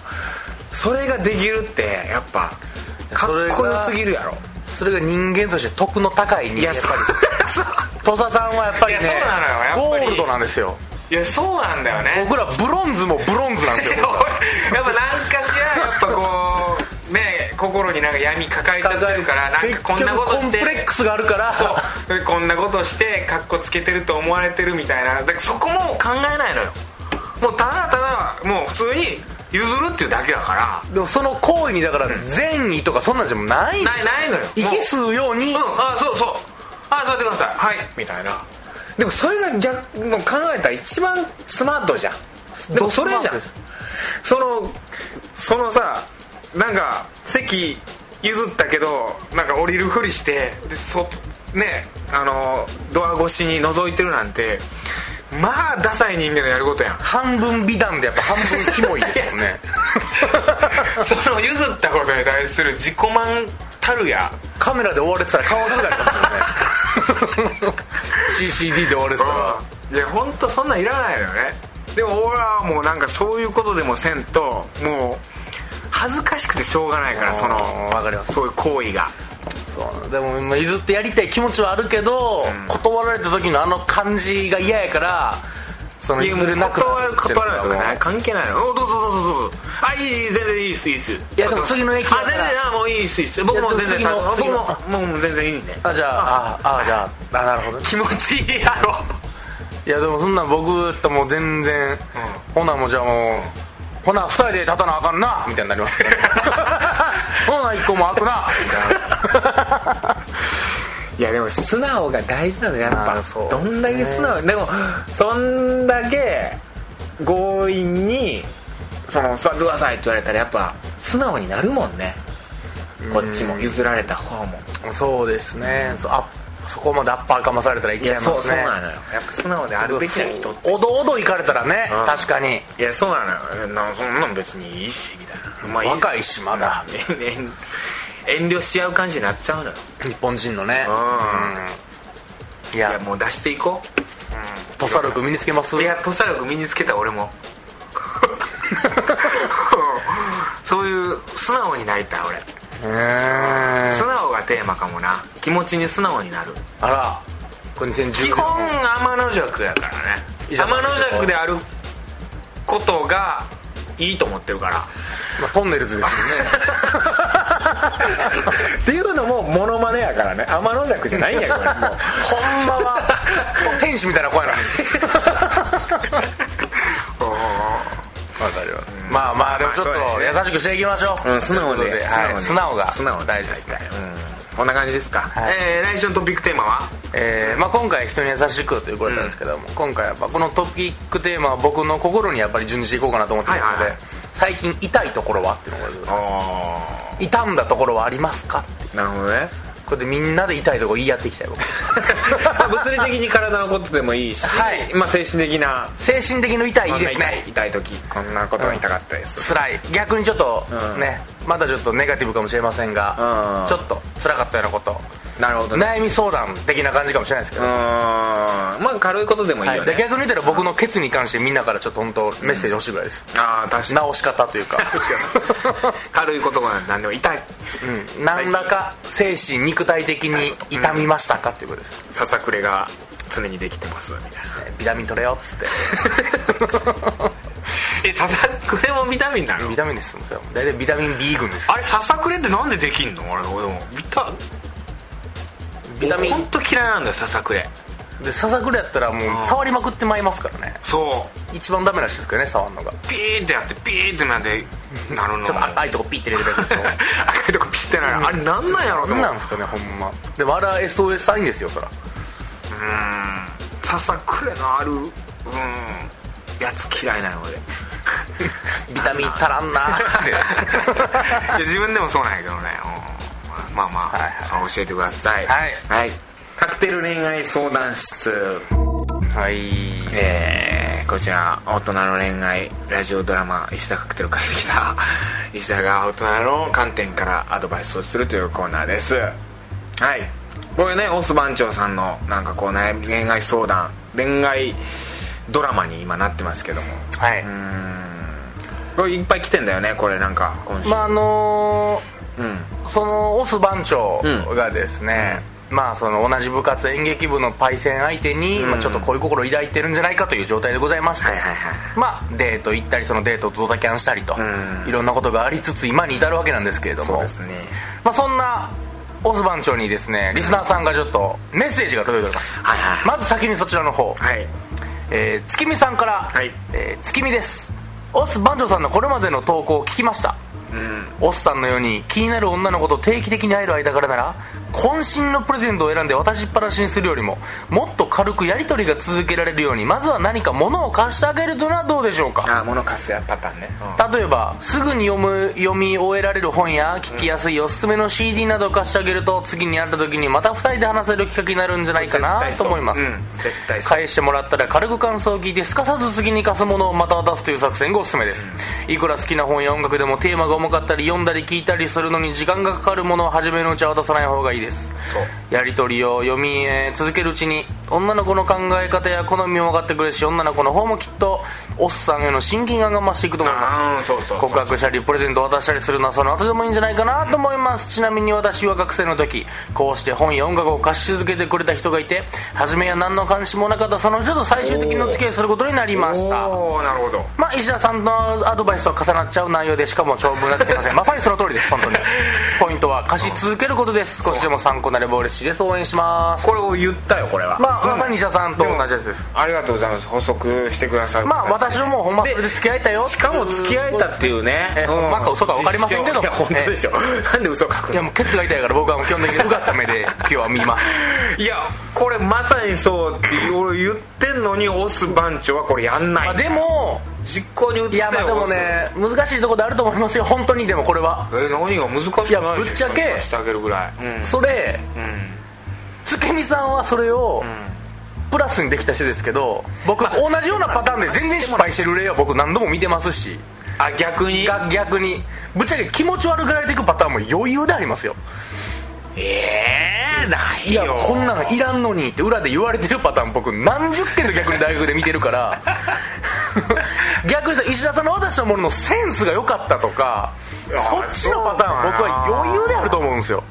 [SPEAKER 1] それができるってやっぱかっこよすぎるやろ。
[SPEAKER 2] それが人間として得の高い人間
[SPEAKER 1] いや
[SPEAKER 2] やっぱり。[laughs] 土佐さんはやっぱりねゴールドなんですよ。
[SPEAKER 1] いやそうなんだよね。
[SPEAKER 2] 僕らブロンズもブロンズなんですよ [laughs]
[SPEAKER 1] やっぱ何かしらやっぱこうね心になんか闇抱えちゃってるからなんかこんなことして
[SPEAKER 2] コンプレックスがあるから。
[SPEAKER 1] そう。でこんなことしてカッコつけてると思われてるみたいな。だからそこも考えないのよ。もうただただもう普通に譲るっていうだけだから。
[SPEAKER 2] でもその行為にだから善意とかそんなんじゃない。
[SPEAKER 1] ないないのよ。
[SPEAKER 2] 息吸うように。
[SPEAKER 1] うん。あそうそう。あ座ってください。はい。みたいな。でもそれが逆考えたら一番スマートじゃん。でもそれじゃん。そのそのさなんか席譲ったけどなんか降りるふりしてでそねあのドア越しに覗いてるなんてまあダサい人間のやることやん。
[SPEAKER 2] 半分美談でやっぱ半分キモいですもんね。[laughs]
[SPEAKER 1] その譲ったことに対する自己満たるや。
[SPEAKER 2] カメラで追われてたら顔がなりますよね。[laughs] CCD で追われてたら
[SPEAKER 1] いや本当そんなんいらないのよね。でも俺はもうなんかそういうことでもせんともう恥ずかしくてしょうがないからその
[SPEAKER 2] わかります。
[SPEAKER 1] そういう行為が。
[SPEAKER 2] そうでもまあ譲ってやりたい気持ちはあるけど、断られた時のあの感じが嫌やからその譲れなくなってる
[SPEAKER 1] 断らないとか関係ないの。おどうぞどうぞどうぞ。あいい全然いいっすいいっす。い
[SPEAKER 2] やでも次の駅や
[SPEAKER 1] あ全然あもういいっすいいっす。僕も全然僕ももう全然いいね
[SPEAKER 2] あじゃああ。あじゃあ [laughs] あなるほどね。
[SPEAKER 1] 気持ちいいやろ。
[SPEAKER 2] いやでもそんなん僕ともう全然、ほなもうじゃあもうほな二人で立たなあかんな。みたいになりますね [laughs] ほな一個も開くな。みたいない
[SPEAKER 1] やでも素直が大事なのやっぱどんだけ素直。でもそんだけ強引にその座ってくださいって言われたらやっぱ素直になるもんね。こっちも譲られた方も。
[SPEAKER 2] そうですね、そあそこまでアッパーかまされたらい
[SPEAKER 1] い
[SPEAKER 2] けますね
[SPEAKER 1] やそうそうなのよ。やっぱ素直であるべきな人って。
[SPEAKER 2] おどおど行かれたらね、
[SPEAKER 1] うん。
[SPEAKER 2] 確かに。
[SPEAKER 1] いやそうなのよ。えなそんなん別にいいしみたいな、まあ
[SPEAKER 2] 若いしまだ。
[SPEAKER 1] うん遠遠慮し合う感じになっちゃうのよ。
[SPEAKER 2] 日本人のね。
[SPEAKER 1] うん。
[SPEAKER 2] うん。い
[SPEAKER 1] いや
[SPEAKER 2] や
[SPEAKER 1] もう出していこ
[SPEAKER 2] 土佐力身につけます？
[SPEAKER 1] ういや土佐力身につけた俺も。[laughs] そういう素直になりたい俺素直がテーマかもな。気持ちに素直になる。
[SPEAKER 2] あら。これ2010年。
[SPEAKER 1] 基本天の弱やからね。天の弱であることがいいと思ってるから。
[SPEAKER 2] まあ、トンネルズですよね。
[SPEAKER 1] っていうのもモノマネやからね。天の弱じゃないんやから [laughs] もう。
[SPEAKER 2] ほんまは。天使みたいな声なのに [laughs] わかります。まあまあでもちょっと優しくしていきましょう、
[SPEAKER 1] うん、素直で
[SPEAKER 2] はい、素直が
[SPEAKER 1] 素直
[SPEAKER 2] 大事ですね、
[SPEAKER 1] うん、こんな感じですか、
[SPEAKER 2] はい。
[SPEAKER 1] えー来週のトピックテーマは？
[SPEAKER 2] えーまあ、今回人に優しくということだったんですけども、今回はやっぱこのトピックテーマは僕の心にやっぱり準じていこうかなと思ってますので、
[SPEAKER 1] はいはいはい。
[SPEAKER 2] 最近痛いところは？っていうのがあるんだところはありますか？
[SPEAKER 1] あなるほどね
[SPEAKER 2] これでみんなで痛いところ言い合っていきたい僕
[SPEAKER 1] まあ物理的に体のことでもいいし、
[SPEAKER 2] はい。
[SPEAKER 1] まあ、精神的な
[SPEAKER 2] 精神的の痛いいいです
[SPEAKER 1] 痛い
[SPEAKER 2] ね
[SPEAKER 1] 痛い時こんなことが痛かったです、
[SPEAKER 2] 辛い。逆にちょっと
[SPEAKER 1] うん。
[SPEAKER 2] ね、まだちょっとネガティブかもしれませんが、
[SPEAKER 1] うん。
[SPEAKER 2] ちょっと辛かったようなこと
[SPEAKER 1] なるほどね。
[SPEAKER 2] 悩み相談的な感じかもしれないですけど、
[SPEAKER 1] うーん。まあ軽いことでもいい
[SPEAKER 2] はい、
[SPEAKER 1] よね、
[SPEAKER 2] で逆に言ったら僕のケツに関してみんなからちょっと本当メッセージ欲しいぐらいです、
[SPEAKER 1] ああ確かに。
[SPEAKER 2] 直し方というか。
[SPEAKER 1] 軽い言葉なんて何でも痛い。
[SPEAKER 2] うん、何らか精神肉体的に痛みましたかということです、
[SPEAKER 1] ささくれが常にできてますみたいな。
[SPEAKER 2] ビタミン取れよっつって。[laughs]
[SPEAKER 1] えささくれもビタミンなの？
[SPEAKER 2] ビタミンです大体ビタミン B 群です
[SPEAKER 1] あれささくれってなんでできんの？俺でもビタ
[SPEAKER 2] ビタミン。
[SPEAKER 1] 本当嫌いなんだよささくれ
[SPEAKER 2] でささくれやったらもう触りまくってまいりますからね。
[SPEAKER 1] そう。
[SPEAKER 2] 一番ダメらしいですけどね触るのが。
[SPEAKER 1] ピーってやってピーってなってなるの。
[SPEAKER 2] ちょっと赤いとこピッて入れてるやつでしょ。[laughs]
[SPEAKER 1] 赤いとこピッてなるあれなんなんやろうと思う。
[SPEAKER 2] 何なんですかねほんま。でもあれは SOS サインですよそら。
[SPEAKER 1] うん。ささくれのあるうん。やつ嫌いなので [laughs]
[SPEAKER 2] ビタミン足らんなーって。[laughs]
[SPEAKER 1] いや自分でもそうなんやけどね、うんまあまあ、
[SPEAKER 2] はいはい。
[SPEAKER 1] 教えてください。
[SPEAKER 2] はい。
[SPEAKER 1] はい、カクテル恋愛相談室。
[SPEAKER 2] はい。
[SPEAKER 1] えー、こちら大人の恋愛ラジオドラマ石田カクテル書いてきた [laughs] 石田が大人の観点からアドバイスをするというコーナーです。はい。これねオス番長さんのなんかこう悩み恋愛相談恋愛ドラマに今なってますけども。
[SPEAKER 2] はい。う
[SPEAKER 1] ーん。これいっぱい来てんだよねこれなんか今週、
[SPEAKER 2] まああの
[SPEAKER 1] うん。
[SPEAKER 2] ーそのオス番長がですね、まあその同じ部活演劇部のパイセン相手に、
[SPEAKER 1] うん。
[SPEAKER 2] まあ、ちょっと恋心を抱いてるんじゃないかという状態でございまして、
[SPEAKER 1] はいはいはい。
[SPEAKER 2] まあデート行ったりそのデートとドタキャンしたりと、
[SPEAKER 1] うん。
[SPEAKER 2] いろんなことがありつつ今に至るわけなんですけれども
[SPEAKER 1] そうですね。
[SPEAKER 2] まあ、そんなオス番長にですねリスナーさんがちょっとメッセージが届いております。
[SPEAKER 1] はいはい。
[SPEAKER 2] まず先にそちらの方、
[SPEAKER 1] はい。
[SPEAKER 2] えー月見さんから、
[SPEAKER 1] はい。
[SPEAKER 2] えー月見です。オス番長さんのこれまでの投稿を聞きました
[SPEAKER 1] うん
[SPEAKER 2] おっさんのように気になる女の子と定期的に会える間からなら渾身のプレゼントを選んで渡しっぱなしにするよりももっと軽くやり取りが続けられるようにまずは何か物を貸してあげるというのはどうでしょうか？
[SPEAKER 1] あ物貸すやパターンね、
[SPEAKER 2] 例えばすぐに読む読み終えられる本や聞きやすいおすすめの CD などを貸してあげると次に会った時にまた2人で話せる企画になるんじゃないかなと思います、
[SPEAKER 1] うん絶対
[SPEAKER 2] 返してもらったら軽く感想を聞いてすかさず次に貸すものをまた渡すという作戦がおすすめです、いくら好きな本や音楽でもテーマが重かったり読んだり聞いたりするのに時間がかかるものを初めのうちは渡さない方がいいです。やり取りを読み、えー続けるうちに女の子の考え方や好みも分かってくれるし女の子の方もきっとおっさんへの親近感が増していくと思います。告白したりプレゼントを渡したりするのはその後でもいいんじゃないかなと思います。ちなみに私は学生の時こうして本や音楽を貸し続けてくれた人がいて初めは何の関心もなかったその人と最終的にお付き合いすることになりました。
[SPEAKER 1] なるほど。
[SPEAKER 2] まあ、石田さんのアドバイスと重なっちゃう内容でしかも長文がつけませんまさにその通りです本当に。[laughs] ポイントは貸し続けることです。少しでも参考になれば嬉しいです。応援します。
[SPEAKER 1] これを言ったよこれは。
[SPEAKER 2] まあ、
[SPEAKER 1] うん。
[SPEAKER 2] まさに石田さんと同じやつです。
[SPEAKER 1] ありがとうございます。補足してくださる
[SPEAKER 2] まあ私ももうほんまそれで付き合えたよ。
[SPEAKER 1] しかも付き合えたっていうね。
[SPEAKER 2] えほんまか嘘か分かりませんけど。
[SPEAKER 1] いや本当でしょ。なんで嘘書くの？
[SPEAKER 2] いやもうケツが痛いから僕はもう基本的にうがった目で今日は見ます。[laughs]
[SPEAKER 1] いやこれまさにそうって俺言ってんのにオス番長はこれやんない。
[SPEAKER 2] まあでも
[SPEAKER 1] 実行に移って
[SPEAKER 2] いやまあでもね難しいところであると思いますよ。本当にでもこれは。
[SPEAKER 1] え何が難しくない
[SPEAKER 2] いやぶっちゃけ
[SPEAKER 1] してあげるぐらい。うん。
[SPEAKER 2] それ
[SPEAKER 1] うん。
[SPEAKER 2] 月見さんはそれをプラスにできた人ですけど僕同じようなパターンで全然失敗してる例は僕何度も見てますし。
[SPEAKER 1] あ逆に？
[SPEAKER 2] が逆に。ぶっちゃけ気持ち悪がられていくパターンも余裕でありますよ。
[SPEAKER 1] えええない
[SPEAKER 2] いや
[SPEAKER 1] よ
[SPEAKER 2] こんなんいらんのにって裏で言われてるパターン僕何十件と逆に大学で見てるから。[laughs] 逆にさ石田さんの渡したもののセンスが良かったとかそっちのパターン僕は余裕であると思うんですよ。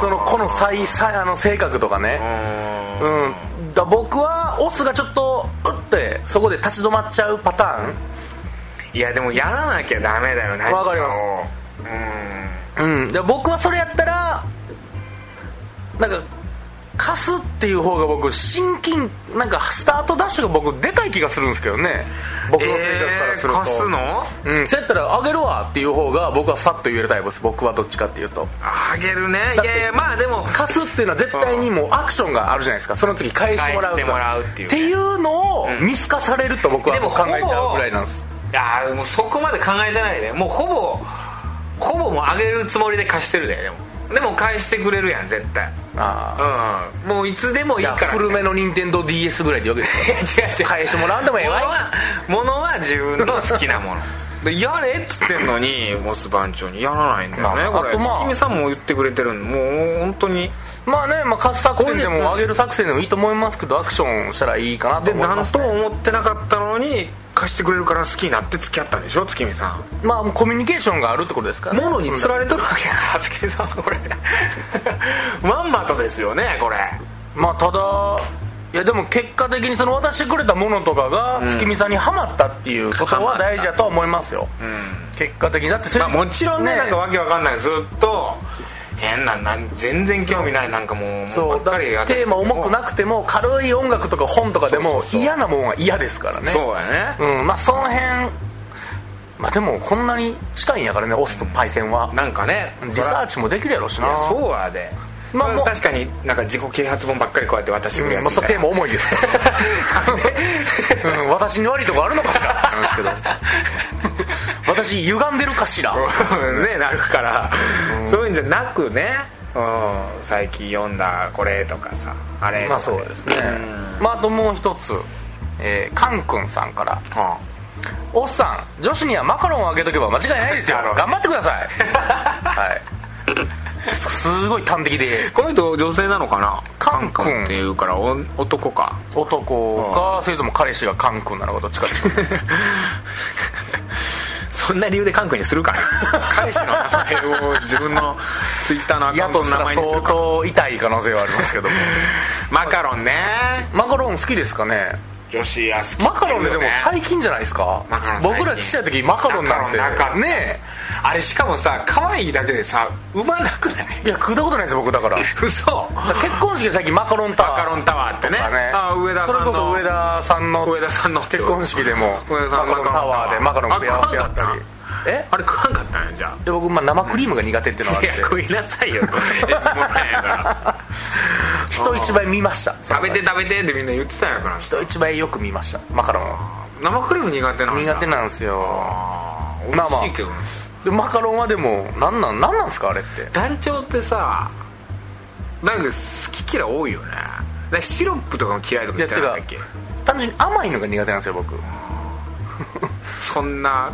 [SPEAKER 2] そのこの才才あの性格とかね。
[SPEAKER 1] うん。
[SPEAKER 2] うん。だ僕はオスがちょっとうってそこで立ち止まっちゃうパターン。
[SPEAKER 1] いやでもやらなきゃダメだよ何
[SPEAKER 2] わかります
[SPEAKER 1] す。うん。
[SPEAKER 2] うん。で僕はそれやったらなんか貸すっていう方が僕親近なんかスタートダッシュが僕でかい気がするんですけどね。僕の性格からすると、
[SPEAKER 1] えー貸すの？
[SPEAKER 2] うんそうやったらあげるわっていう方が僕はさっと言えるタイプです。僕はどっちかっていうと。
[SPEAKER 1] あげるね。いやいやまあでも
[SPEAKER 2] 貸すっていうのは絶対にもうアクションがあるじゃないですか。その次返してもらうと。
[SPEAKER 1] 返してもらうっていうね。
[SPEAKER 2] っていうのを見透かされると僕は考えちゃうぐらいなんです。
[SPEAKER 1] いやもうそこまで考えてないでもうほぼほぼもうあげるつもりで貸してるででも。でも返してくれるやん絶対
[SPEAKER 2] あ
[SPEAKER 1] うんもういつでも
[SPEAKER 2] あいや
[SPEAKER 1] いいから
[SPEAKER 2] 古めの任天堂 d s ぐらいでよくですか [laughs]
[SPEAKER 1] 違う違う。
[SPEAKER 2] 返してもらうんでもええわい。
[SPEAKER 1] 物は自分の好きなもの。[laughs] でやれっつってんのにモス番長にやらないんだよね、
[SPEAKER 2] まあ
[SPEAKER 1] これ。月見さんも言ってくれてるんでもう本当に。
[SPEAKER 2] まあね、まあ、貸す作戦でも上げる作戦でもいいと思いますけどアクションしたらいいかなと
[SPEAKER 1] で
[SPEAKER 2] 思います、
[SPEAKER 1] 何とも
[SPEAKER 2] ね、
[SPEAKER 1] 思ってなかったのに貸してくれるから好きになって付き合ったんでしょ？月見さん。
[SPEAKER 2] まあコミュニケーションがあるってことですから。ね
[SPEAKER 1] 物に釣られとるわけやから月見さんはこれ。まんまとですよねこれ。
[SPEAKER 2] まあただいやでも結果的にその渡してくれたものとかが月見さんにはまったっていうことは大事だとは思いますよ、結果的に。だってそれ、
[SPEAKER 1] まあもちろんねなんかわけわかんない。ずっと変ななん全然興味ないなんかもうも
[SPEAKER 2] そう
[SPEAKER 1] ばっかり
[SPEAKER 2] テーマ重くなくても軽い音楽とか本とかでも嫌なもんは嫌ですからね。
[SPEAKER 1] そうやね。
[SPEAKER 2] うんまあその辺まあでもこんなに近いんやからねオスとパイセンは。
[SPEAKER 1] なんかね。
[SPEAKER 2] リサーチもできるやろしな。
[SPEAKER 1] そうやで。
[SPEAKER 2] まあ
[SPEAKER 1] 確かになんか自己啓発本ばっかりこうやって渡してくるやつ
[SPEAKER 2] まあ、それテーマ重いです。[laughs] から、うん、私に悪いとこあるのかしら。なん。で [laughs] すけど私歪んでるかしら。
[SPEAKER 1] ねなるから、そういうんじゃなくね、うん、最近読んだこれとかさあれ
[SPEAKER 2] まあそうですね。
[SPEAKER 1] うん。
[SPEAKER 2] まああともう一つ。えー、カン君さんから。
[SPEAKER 1] は「
[SPEAKER 2] おっさん女子にはマカロンをあげとけば間違いないですよ。頑張ってください」[laughs] はい。すごい端的で。
[SPEAKER 1] あこの人女性なのかな？
[SPEAKER 2] カン君。
[SPEAKER 1] っていうからお男か。
[SPEAKER 2] 男かそれとも彼氏がカン君なのかどっちかで [laughs]
[SPEAKER 1] そんな理由でカン君にするかな [laughs] 彼氏の名前を自分のツイッターのアカウ
[SPEAKER 2] や
[SPEAKER 1] ントの名前にするかな
[SPEAKER 2] 当痛い可能性はありますけども。[laughs]
[SPEAKER 1] マカロンね。
[SPEAKER 2] マカロン好きですかね？
[SPEAKER 1] 女子は好き
[SPEAKER 2] マカロンででも
[SPEAKER 1] 最
[SPEAKER 2] 最近じゃないですか？
[SPEAKER 1] マカロン最近。
[SPEAKER 2] 僕らちっちゃい時マカロンなんて。ね。
[SPEAKER 1] あれしかもさ可愛いだけでさうまなくない？
[SPEAKER 2] えいや食ったことないですよ僕だから。
[SPEAKER 1] 嘘。
[SPEAKER 2] 結婚式で最近マカロンタワー。
[SPEAKER 1] マカロンタワーってね。
[SPEAKER 2] ね。
[SPEAKER 1] あ上田さんの。
[SPEAKER 2] それこそ上田さんの。
[SPEAKER 1] 上田さんの
[SPEAKER 2] 結婚式でも
[SPEAKER 1] 上田さんの
[SPEAKER 2] マカロンタワーでマカロン食い合わせやったりえ？
[SPEAKER 1] あれ食わんかったんやじゃ
[SPEAKER 2] で僕、まあ、生クリームが苦手っていうのがあって。
[SPEAKER 1] あいや食いなさいよ [laughs]
[SPEAKER 2] 人一倍見ました。
[SPEAKER 1] 食べて食べてってみんな言ってたんやから。
[SPEAKER 2] 人一倍よく見ました。マカロン。を
[SPEAKER 1] 生クリーム苦手なんだ。
[SPEAKER 2] 苦手なんですよ。
[SPEAKER 1] 美
[SPEAKER 2] まあまあ。
[SPEAKER 1] 味しいけどね。
[SPEAKER 2] でマカロンはでもなんなんなんなんですかあれって。
[SPEAKER 1] 団長ってさなんか好き嫌い多いよね。シロップとかも嫌いとか言ってなかったっけ？
[SPEAKER 2] 単純に甘いのが苦手なんですよ僕。
[SPEAKER 1] そんな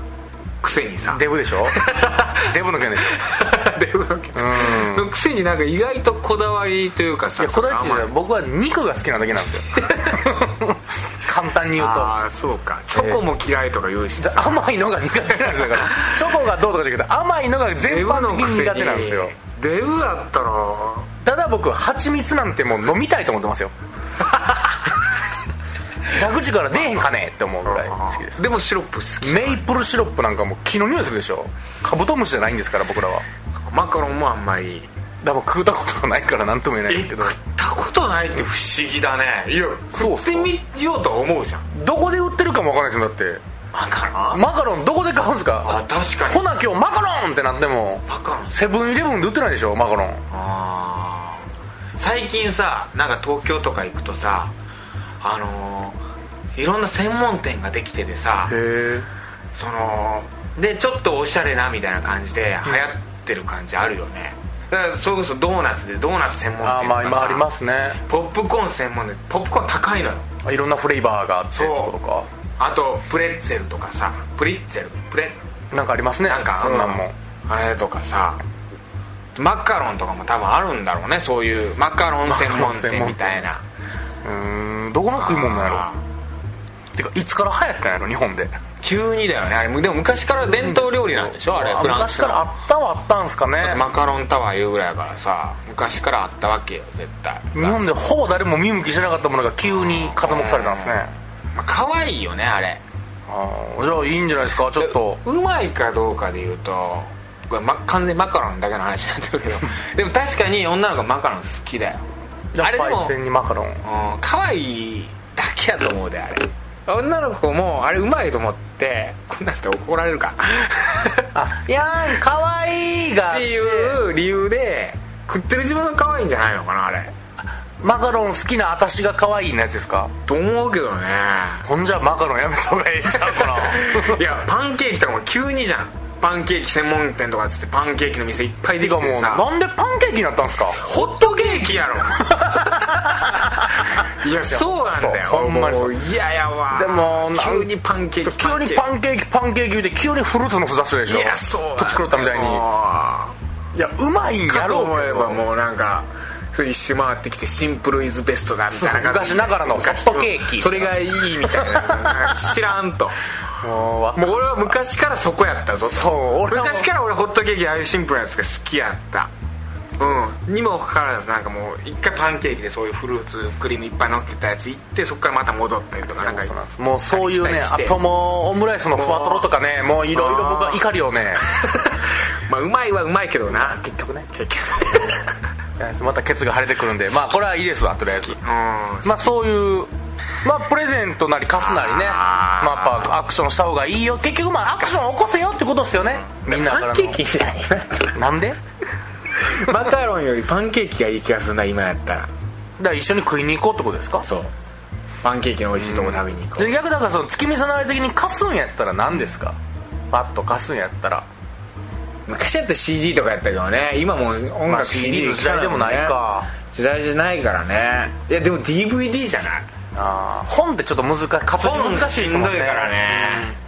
[SPEAKER 1] くせにさ。
[SPEAKER 2] デブでしょ？[laughs] デブの件でし [laughs]
[SPEAKER 1] デブのけ
[SPEAKER 2] うん。
[SPEAKER 1] のくせになんか意外とこだわりというか
[SPEAKER 2] ょ
[SPEAKER 1] さ
[SPEAKER 2] いやこだわりっていう。
[SPEAKER 1] その
[SPEAKER 2] のは僕は肉が好きなだけなんですよ。[laughs] 簡単に言うと。
[SPEAKER 1] ああそうか。チョコも嫌いとか言うしさ、
[SPEAKER 2] 甘いのが苦手なんですよ。だからチョコがどうとかじゃなくて甘いのが全般
[SPEAKER 1] のに
[SPEAKER 2] 苦手なんですよ。
[SPEAKER 1] デブだったら。
[SPEAKER 2] ただ僕蜂蜜なんてもう飲みたいと思ってますよ蛇口から出えへんかね？って思うぐらい好きです。
[SPEAKER 1] でもシロップ好き。
[SPEAKER 2] メイプルシロップなんかもう木の匂いするでしょ。カブトムシじゃないんですから僕らは。
[SPEAKER 1] マカロンもあんまり。
[SPEAKER 2] だから食うたことがないから何とも言えない
[SPEAKER 1] え
[SPEAKER 2] ですけど。
[SPEAKER 1] 食ったことないって不思議だね。いや
[SPEAKER 2] そう。
[SPEAKER 1] 食ってみようとは思うじゃん。
[SPEAKER 2] どこで売ってるかもわかんないですよだって。
[SPEAKER 1] マカロン？
[SPEAKER 2] マカロンどこで買うんですか？
[SPEAKER 1] あ確かに。
[SPEAKER 2] ほな今日マカロンってなっても。
[SPEAKER 1] マカロン。
[SPEAKER 2] セブンイレブンで売ってないでしょマカロン。
[SPEAKER 1] あー。最近さなんか東京とか行くとさあのーいろんな専門店ができててさそのでちょっとおしゃれなみたいな感じで流行ってる感じあるよね。だからそれこそドーナツでドーナツ専門店とかさ
[SPEAKER 2] ああまあ今ありますね。
[SPEAKER 1] ポップコーン専門店ポップコーン高いのよ。
[SPEAKER 2] いろんなフレーバーがあってとか。
[SPEAKER 1] あとプレッツェルとかさプリッツェルプレ
[SPEAKER 2] なんかありますね。
[SPEAKER 1] なんか
[SPEAKER 2] そんなんも。
[SPEAKER 1] あれとかさマカロンとかも多分あるんだろうねそういうマカロン専門店みたいな。
[SPEAKER 2] うーんどこの食い物なんやろてかいつから流行ったんやろ日本で。
[SPEAKER 1] 急にだよね。あれでも昔から伝統料理なんでしょ？あれフランスの。
[SPEAKER 2] 昔からあったはあったんすかね。
[SPEAKER 1] マカロンタワーいうぐらいやからさ昔からあったわけよ絶対
[SPEAKER 2] 日本でほぼ誰も見向きしなかったものが急に風目されたんですね
[SPEAKER 1] まあ可愛いよねあれ
[SPEAKER 2] あーじゃあいいんじゃないですかちょっと
[SPEAKER 1] うまいかどうかで言うとこれ、ま、完全にマカロンだけの話になってるけどでも確かに女の子マカロン好きだよ
[SPEAKER 2] あ
[SPEAKER 1] あれでも
[SPEAKER 2] にマカロン
[SPEAKER 1] うん可愛いだけやと思うであれ女の子もあれうまいと思ってこんなんて怒られるか。[laughs]
[SPEAKER 2] あいやーかわいいが
[SPEAKER 1] って。いう理由で食ってる自分が可愛いんじゃないのかなあれ。
[SPEAKER 2] マカロン好きな私が可愛いのやつですか？
[SPEAKER 1] と思うけどね。
[SPEAKER 2] ほんじゃマカロンやめた方がちゃうかな。[laughs]
[SPEAKER 1] いやパンケーキとかも急にじゃん。パンケーキ専門店とかっつってパンケーキの店いっぱいできてさ。
[SPEAKER 2] なんでパンケーキになったんですか？
[SPEAKER 1] ホットケーキやろ [laughs] [laughs] いやそうなんだよ。
[SPEAKER 2] ほんまにそう。
[SPEAKER 1] もう嫌やわ。
[SPEAKER 2] でも
[SPEAKER 1] 急にパンケーキ
[SPEAKER 2] 急にパンケーキパンケーキ言うて急にフルーツのせ出すでしょ。
[SPEAKER 1] いやそう
[SPEAKER 2] プチ狂ったみたいに。いやうまいんやろ。うけど
[SPEAKER 1] 思えばもうなんかそれ一周回ってきてシンプルイズベストだみたいな感じ。
[SPEAKER 2] 昔ながらのホットケーキ。
[SPEAKER 1] それがいいみたいな。[laughs] 知らんと。
[SPEAKER 2] もう
[SPEAKER 1] 俺は昔からそこやったぞと。
[SPEAKER 2] そう
[SPEAKER 1] 昔から俺ホットケーキああいうシンプルなやつが好きやったうん。にもかかわらずなんかもう一回パンケーキでそういうフルーツクリームいっぱい乗っけたやつ行ってそこからまた戻ったりとかなんか
[SPEAKER 2] もうそういうねあともうオムライスのふわとろとかねもういろいろ僕は怒りをね。[laughs]
[SPEAKER 1] まあうまいはうまいけどな
[SPEAKER 2] 結局ね。[laughs]
[SPEAKER 1] 結局
[SPEAKER 2] またケツが腫れてくるんで。まあこれはいいですわとりあえず。
[SPEAKER 1] うん。
[SPEAKER 2] まあそういうまあプレゼントなり貸すなりね。まあやっぱアクションした方がいいよ。結局まあアクション起こせよってことですよね。みんなからの。
[SPEAKER 1] パンケーキじゃない
[SPEAKER 2] なんで？[laughs]
[SPEAKER 1] マカロンよりパンケーキがいい気がするな今やったら。
[SPEAKER 2] だから一緒に食いに行こうってことですか？
[SPEAKER 1] そう。パンケーキの美味しいとこ食べに行こう。
[SPEAKER 2] で逆だからその月見さなり的に貸すんやったら何ですか？パッと貸すんやったら。
[SPEAKER 1] 昔やったら CD とかやったけどね。今もう音
[SPEAKER 2] まあ
[SPEAKER 1] 楽
[SPEAKER 2] CD の時代でもないか。
[SPEAKER 1] 時代じゃないからね。いやでも DVD じゃない？
[SPEAKER 2] あー。本ってちょっと難しい活字難しいですもんね。
[SPEAKER 1] からね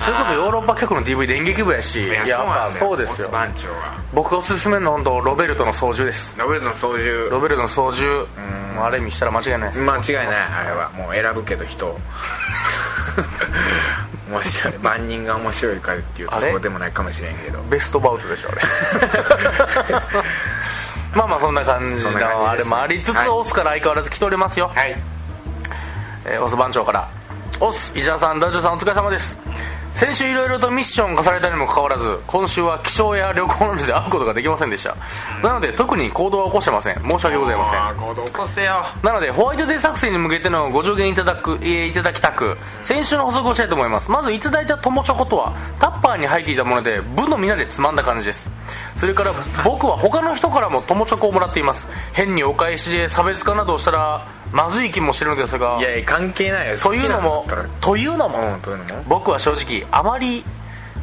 [SPEAKER 2] それこそヨーロッパ局の DVD 演劇部やしいややっぱそうですよ。
[SPEAKER 1] 番長が
[SPEAKER 2] 僕がおすすめの本当ロベルトの操縦です。
[SPEAKER 1] ロベルトの操縦。
[SPEAKER 2] ロベルトの操縦。もうあれ見したら間違いないです。
[SPEAKER 1] 間違いない。あれはもう選ぶけど人を。[laughs] 面白い。万人が面白いかっていうとそうでもないかもしれんけど。
[SPEAKER 2] ベストバウトでしょあれ。[laughs] まあまあそんな感じ
[SPEAKER 1] そんな感じですね。
[SPEAKER 2] のあれもありつつ、
[SPEAKER 1] はい
[SPEAKER 2] オスから相変わらず来ておりますよ、
[SPEAKER 1] はい。
[SPEAKER 2] えーオス番長から。オス石田さんダジョさんお疲れ様です先週いろいろとミッション課されたにもかかわらず今週は気象や旅行などで会うことができませんでした。なので特に行動は起こしてません。申し訳ございません。
[SPEAKER 1] あー行動起こせよ。
[SPEAKER 2] なのでホワイトデー作戦に向けてのご助言いただく、えーいただきたく先週の補足をしたいと思います。まずいただいた友チョコとはタッパーに入っていたもので部のみんなでつまんだ感じです。それから僕は他の人からも友チョコをもらっています。変にお返しで差別化などをしたらまずい気もしてるのですが
[SPEAKER 1] いやいや関係ないよ。
[SPEAKER 2] というのもというのも、
[SPEAKER 1] たら。うんというのも。
[SPEAKER 2] 僕は正直あまり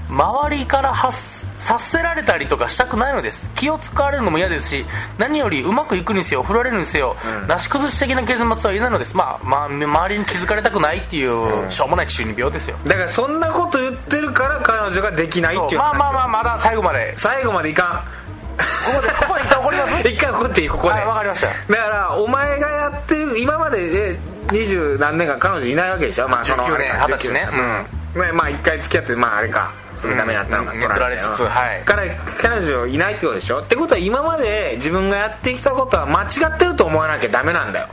[SPEAKER 2] 周りから発察せられたりとかしたくないのです。気を使われるのも嫌ですし何よりうまくいくにせよ振られるにせよ、なし崩し的な結末は言えないのです。まあ、まあ、周りに気づかれたくないっていう、しょうもない中二病ですよ。
[SPEAKER 1] だからそんなこと言ってるから彼女ができないっていう話
[SPEAKER 2] まあまあまあまだ最後まで。
[SPEAKER 1] 最後までいか
[SPEAKER 2] ここでここで一旦怒ります？
[SPEAKER 1] ん一回ここでいい？ここで。
[SPEAKER 2] はいわかりました。
[SPEAKER 1] だからお前がやってる今までで二十何年間彼女いないわけでしょ？まあその
[SPEAKER 2] 19年。
[SPEAKER 1] あれか
[SPEAKER 2] 20歳ね
[SPEAKER 1] 19ねまあ一回付き合ってまああれか。すぐダメだったのか、
[SPEAKER 2] うん。寝取られつつはい。
[SPEAKER 1] から彼女いないってことでしょ？ってことは今まで自分がやってきたことは間違ってると思わなきゃダメなんだよ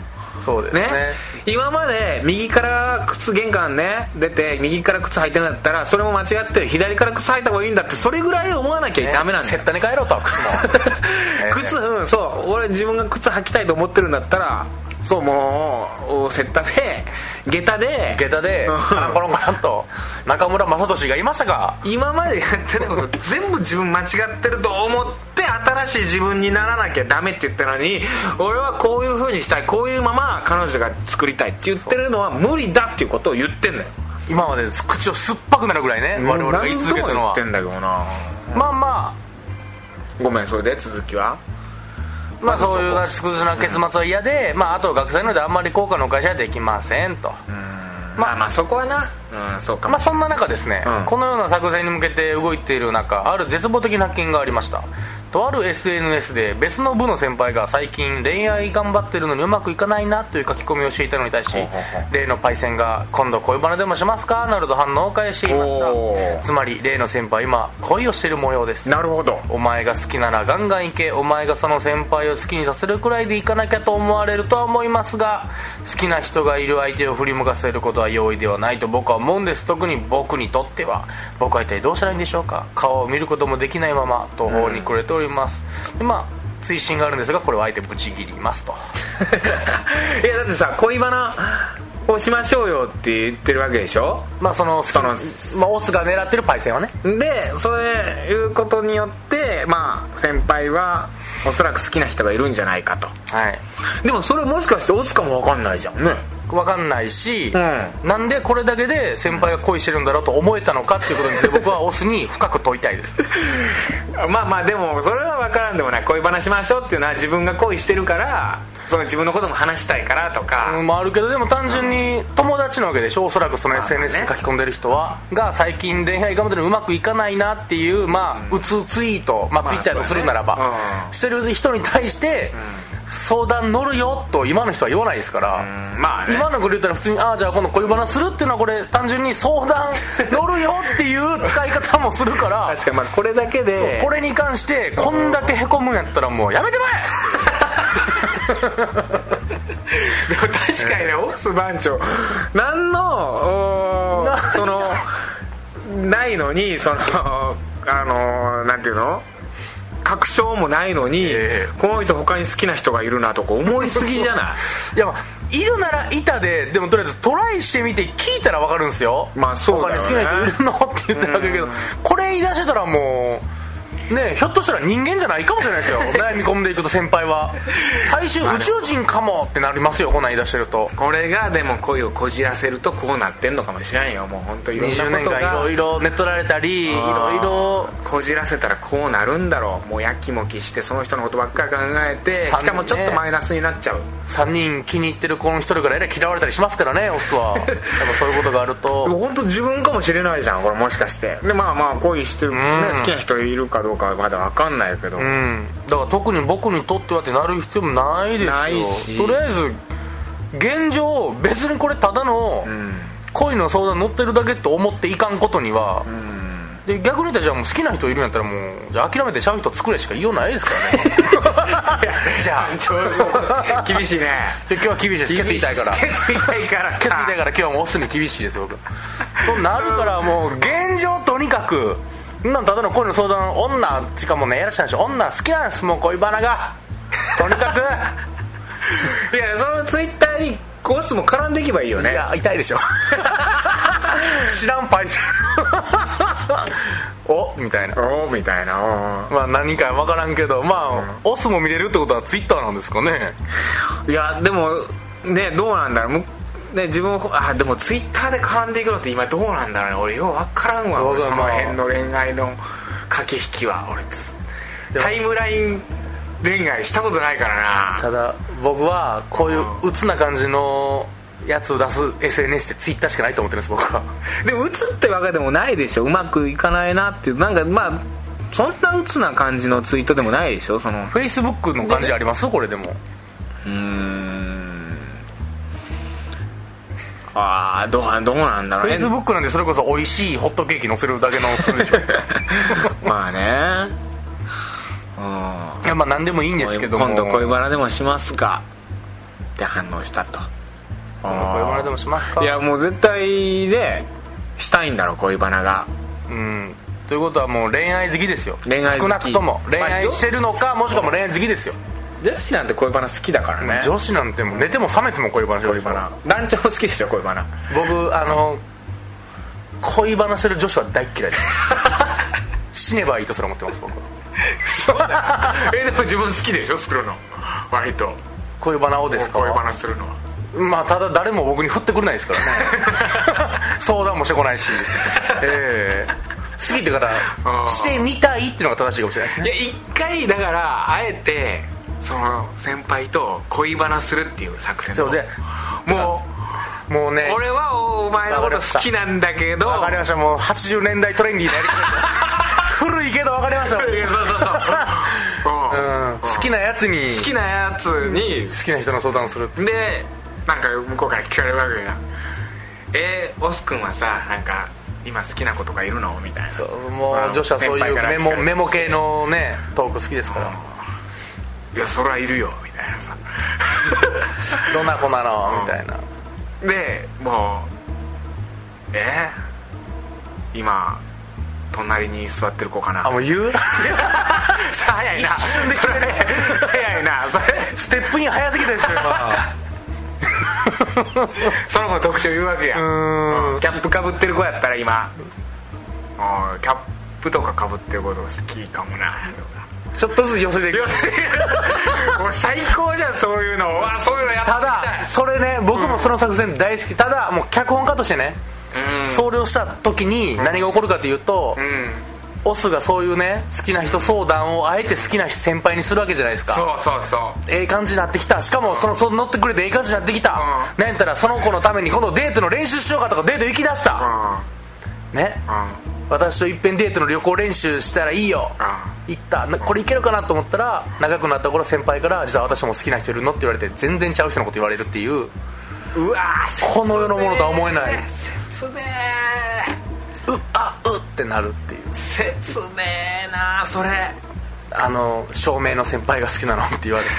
[SPEAKER 2] そうですね。
[SPEAKER 1] ね。今まで右から靴玄関ね出て右から靴履いてるんだったらそれも間違ってる。左から靴履いた方がいいんだってそれぐらい思わなきゃダメなんだよ。
[SPEAKER 2] セッタに帰ろうと靴も。[laughs] えー
[SPEAKER 1] 靴うんそう。俺自分が靴履きたいと思ってるんだったらそうもうセッタで下駄で
[SPEAKER 2] 下駄で
[SPEAKER 1] うん。
[SPEAKER 2] カランコロンコランと中村雅俊がいましたが。
[SPEAKER 1] 今までやってたこと全部自分間違ってると思って新しい自分にならなきゃダメって言ったのに俺はこういう風にしたいこういうまま彼女が作りたいって言ってるのは無理だっていうことを言ってんだよ。
[SPEAKER 2] 今まで口を酸っぱくなるぐらいね我々が言い続けたのは。
[SPEAKER 1] 何度も言ってんだけどな。
[SPEAKER 2] まあま
[SPEAKER 1] ごめんそれで続きは。
[SPEAKER 2] あまあそういうなし崩しな結末は嫌で、まああと学生なのであんまり効果の会社はできませんと。
[SPEAKER 1] まあまあそこはな。うんそうかも。
[SPEAKER 2] まあそんな中ですね、
[SPEAKER 1] うん。
[SPEAKER 2] このような作戦に向けて動いている中ある絶望的な発見がありましたとある SNS で別の部の先輩が最近恋愛頑張ってるのにうまくいかないなという書き込みをしていたのに対し例のパイセンが今度恋バナでもしますか？などと反応を返していました。つまり例の先輩は今恋をしている模様です。
[SPEAKER 1] なるほど。
[SPEAKER 2] お前が好きならガンガン行け。お前がその先輩を好きにさせるくらいで行かなきゃと思われるとは思いますが好きな人がいる相手を振り向かせることは容易ではないと僕は思うんです。特に僕にとっては僕は一体どうしたらいいんでしょうか？顔を見ることもできないまま途方に暮れております、でまあ追伸があるんですがこれは相手ブチ切りますと。[laughs]
[SPEAKER 1] いやだってさ恋バナをしましょうよって言ってるわけでしょ？
[SPEAKER 2] まあその
[SPEAKER 1] その
[SPEAKER 2] まあ、オスが狙ってるパイセンはね。
[SPEAKER 1] でそういうことによってまあ先輩はおそらく好きな人がいるんじゃないかと。
[SPEAKER 2] はい。
[SPEAKER 1] でもそれもしかしてオスかも分かんないじゃんね
[SPEAKER 2] 分かんないし、
[SPEAKER 1] う
[SPEAKER 2] なんでこれだけで先輩が恋してるんだろうと思えたのかっていうことについて [laughs] 僕はオスに深く問いたいです。[laughs]
[SPEAKER 1] まあまあでもそれは分からんでもない。恋話しましょうっていうのは自分が恋してるからその自分のことも話したいからとか、
[SPEAKER 2] うんまああるけどでも単純に友達なわけでしょ？おそらくその SNS に書き込んでる人はが最近恋愛頑張ってるのうまくいかないなっていうまあうつツイートまあ
[SPEAKER 1] まあ
[SPEAKER 2] ツイッターとするならばしてる人に対して相談乗るよと今の人は言わないですから
[SPEAKER 1] うんまあね。
[SPEAKER 2] 今のこと言ったら普通にああじゃあ今度恋バナするっていうのはこれ単純に相談乗るよっていう使い方もするから [laughs]
[SPEAKER 1] 確かにまあこれだけで
[SPEAKER 2] これに関してこんだけへこむんやったらもうやめてま
[SPEAKER 1] でも確かにね [laughs] オス番長。何のそのないのにそのあのなんていうの？確証もないのに、
[SPEAKER 2] え
[SPEAKER 1] この人他に好きな人がいるなとか思いすぎじゃない？
[SPEAKER 2] い [laughs] やまあいるならいたででもとりあえずトライしてみて聞いたら分かるんですよ。
[SPEAKER 1] まあそうだよね。
[SPEAKER 2] 他に好きな人いるの？って言ってるわけだけどこれ言い出してたらもうねひょっとしたら人間じゃないかもしれないですよ。[laughs] 悩み込んでいくと先輩は。最終宇宙人かもってなりますよこんなん言い出してると。
[SPEAKER 1] これがでも恋をこじらせるとこうなってんのかもしれんよ。もう本当いろんな
[SPEAKER 2] 20年
[SPEAKER 1] ことが。
[SPEAKER 2] 間いろいろネットられたりいろいろ。
[SPEAKER 1] こじらせたらこうなるんだろう。もうやきもきしてその人のことばっかり考えて
[SPEAKER 2] さ
[SPEAKER 1] しかもちょっとマイナスになっちゃう。
[SPEAKER 2] 3人気に入ってる子の一人からえらい嫌われたりしますからねオスは。[laughs] やっぱそういうことがあると。
[SPEAKER 1] 本当自分かもしれないじゃんこれもしかして。でまあまあ恋してる、ね
[SPEAKER 2] うん。
[SPEAKER 1] 好きな人いるかどうかはまだ分かんないけど、
[SPEAKER 2] うん。だから特に僕にとってはってなる必要もないですよ。
[SPEAKER 1] ないし。
[SPEAKER 2] とりあえず現状別にこれただの
[SPEAKER 1] ん。
[SPEAKER 2] 恋の相談乗ってるだけと思っていかんことには、
[SPEAKER 1] うん。
[SPEAKER 2] で逆に言ったらじゃあもう好きな人いるんやったらもうじゃあ諦めてちゃう人作れしか言いようないですからね。[laughs] じゃあ
[SPEAKER 1] 厳しいね。[laughs]
[SPEAKER 2] 今日は厳しいです。ケツ痛いから。
[SPEAKER 1] ケツ痛いから
[SPEAKER 2] ケツ痛いから今日はもうオスに厳しいです僕。そうなるからもう現状とにかくなんただの恋の相談女しかもねやらしい話女好きなんですもう恋バナが。とにかく。[laughs]
[SPEAKER 1] いやそのツイッターにコスも絡んでいけばいいよね。
[SPEAKER 2] いや痛いでしょ。[laughs] 知らんパイセン。[laughs] おみたいな。
[SPEAKER 1] おおみたいな。お
[SPEAKER 2] まあ何か分からんけどまあ、オスも見れるってことはツイッターなんですかね。
[SPEAKER 1] ーいやでもねどうなんだろう。むね自分あでもツイッターで絡んでいくのって今どうなんだろうね。俺よう分からんわ。俺その辺の恋愛の駆け引きは俺タイムライン恋愛したことないからな。
[SPEAKER 2] ただ僕はこういう鬱な感じのやつを出す SNS ってツイッターしかないと思ってるんです僕は。
[SPEAKER 1] でも鬱ってわけでもないでしょ。うまくいかないなっていう。なんかまあそんな鬱な感じのツイートでもないでしょ。その
[SPEAKER 2] フェイスブックの感じあります？これでも。
[SPEAKER 1] うーんああどうどうなんだろうね。
[SPEAKER 2] フェイスブックなんでそれこそ美味しいホットケーキ載せるだけのツールでしょ。[laughs]
[SPEAKER 1] まあね。
[SPEAKER 2] いやまあ何でもいいんですけども。
[SPEAKER 1] 今度恋バナでもしますか。って反応したと。
[SPEAKER 2] 恋バナでもしますか。
[SPEAKER 1] いやもう絶対でしたいんだろ恋バナが。
[SPEAKER 2] うん。ということはもう恋愛好きですよ。
[SPEAKER 1] 恋愛好き。
[SPEAKER 2] 少なくとも。恋
[SPEAKER 1] まあ
[SPEAKER 2] 愛してるのかもしくはもう恋愛好きですよ
[SPEAKER 1] 女子なんて恋バナ好きだからね。
[SPEAKER 2] 女子なんてもう寝ても覚めても恋バナ
[SPEAKER 1] 恋バナ。団長も好きでしょ恋バナ。
[SPEAKER 2] 僕あの恋バナしてる女子は大っ嫌いです。[laughs] 死ねばいいとすら思ってます僕は。
[SPEAKER 1] そうだ。えでも自分好きでしょするの。割と。
[SPEAKER 2] 恋バナをですか？
[SPEAKER 1] 恋バナするのは。
[SPEAKER 2] まあただ誰も僕に振ってくれないですからね。[laughs] 相談もしてこないし。ええ。過ぎてから
[SPEAKER 1] うん。
[SPEAKER 2] してみたいっていうのが正しいかもしれないですね。
[SPEAKER 1] いや一回だからあえてその先輩と恋バナするっていう作戦
[SPEAKER 2] そうで
[SPEAKER 1] も
[SPEAKER 2] もうね
[SPEAKER 1] 俺はお前のこと好きなんだけど
[SPEAKER 2] わかりました。もう80年代トレンディーなやり方。[laughs] 古いけどわかりました。
[SPEAKER 1] そうそうそうう。ん。
[SPEAKER 2] うん。好きなやつに。
[SPEAKER 1] 好きなやつに。
[SPEAKER 2] 好きな人の相談する
[SPEAKER 1] でなんか向こうから聞かれるわけや。えー、オス君はさなんか今好きな子とかいるの？みたいな。
[SPEAKER 2] そうもう女子はそういうメモメモ系のねトーク好きですから
[SPEAKER 1] いやそりゃいるよみたいなさ。
[SPEAKER 2] どんな子なの？みたいな。
[SPEAKER 1] でもうえ？ー、今隣に座ってる子かな？
[SPEAKER 2] あもう言う？[laughs]
[SPEAKER 1] 早いな。早いな。それ。
[SPEAKER 2] ステップイン早すぎたでしょ [laughs]
[SPEAKER 1] その子の特徴言うわけやキャップかぶってる子やったら今。キャップとかかぶってる子とか好きかもなとか。
[SPEAKER 2] んちょっとずつ寄せていく。[laughs]
[SPEAKER 1] 最高じゃんそういうの。わそういうのやって
[SPEAKER 2] ただそれね僕もその作戦大好き。ただもう脚本家としてね
[SPEAKER 1] うん。
[SPEAKER 2] 総了した時に何が起こるかというと
[SPEAKER 1] うん。
[SPEAKER 2] オスがそういうね好きな人相談をあえて好きな先輩にするわけじゃないですか。
[SPEAKER 1] そうそうそ
[SPEAKER 2] ええ感じになってきた。しかもそのその乗ってくれてええ感じになってきた、
[SPEAKER 1] う
[SPEAKER 2] なんやったらその子のために今度デートの練習しようかとかデート行きだした、
[SPEAKER 1] う
[SPEAKER 2] ね。
[SPEAKER 1] うん。うん
[SPEAKER 2] 私といっぺんデートの旅行練習したらいいよ行った。なこれいけるかなと思ったら長くなった頃先輩から実は私も好きな人いるのって言われて全然ちゃう人のこと言われるっていう
[SPEAKER 1] うわー
[SPEAKER 2] この世のものとは思えない。
[SPEAKER 1] 切ね
[SPEAKER 2] うあうってなるっていう。
[SPEAKER 1] え切ねえなそれ。
[SPEAKER 2] あの照明の先輩が好きなのって言われて。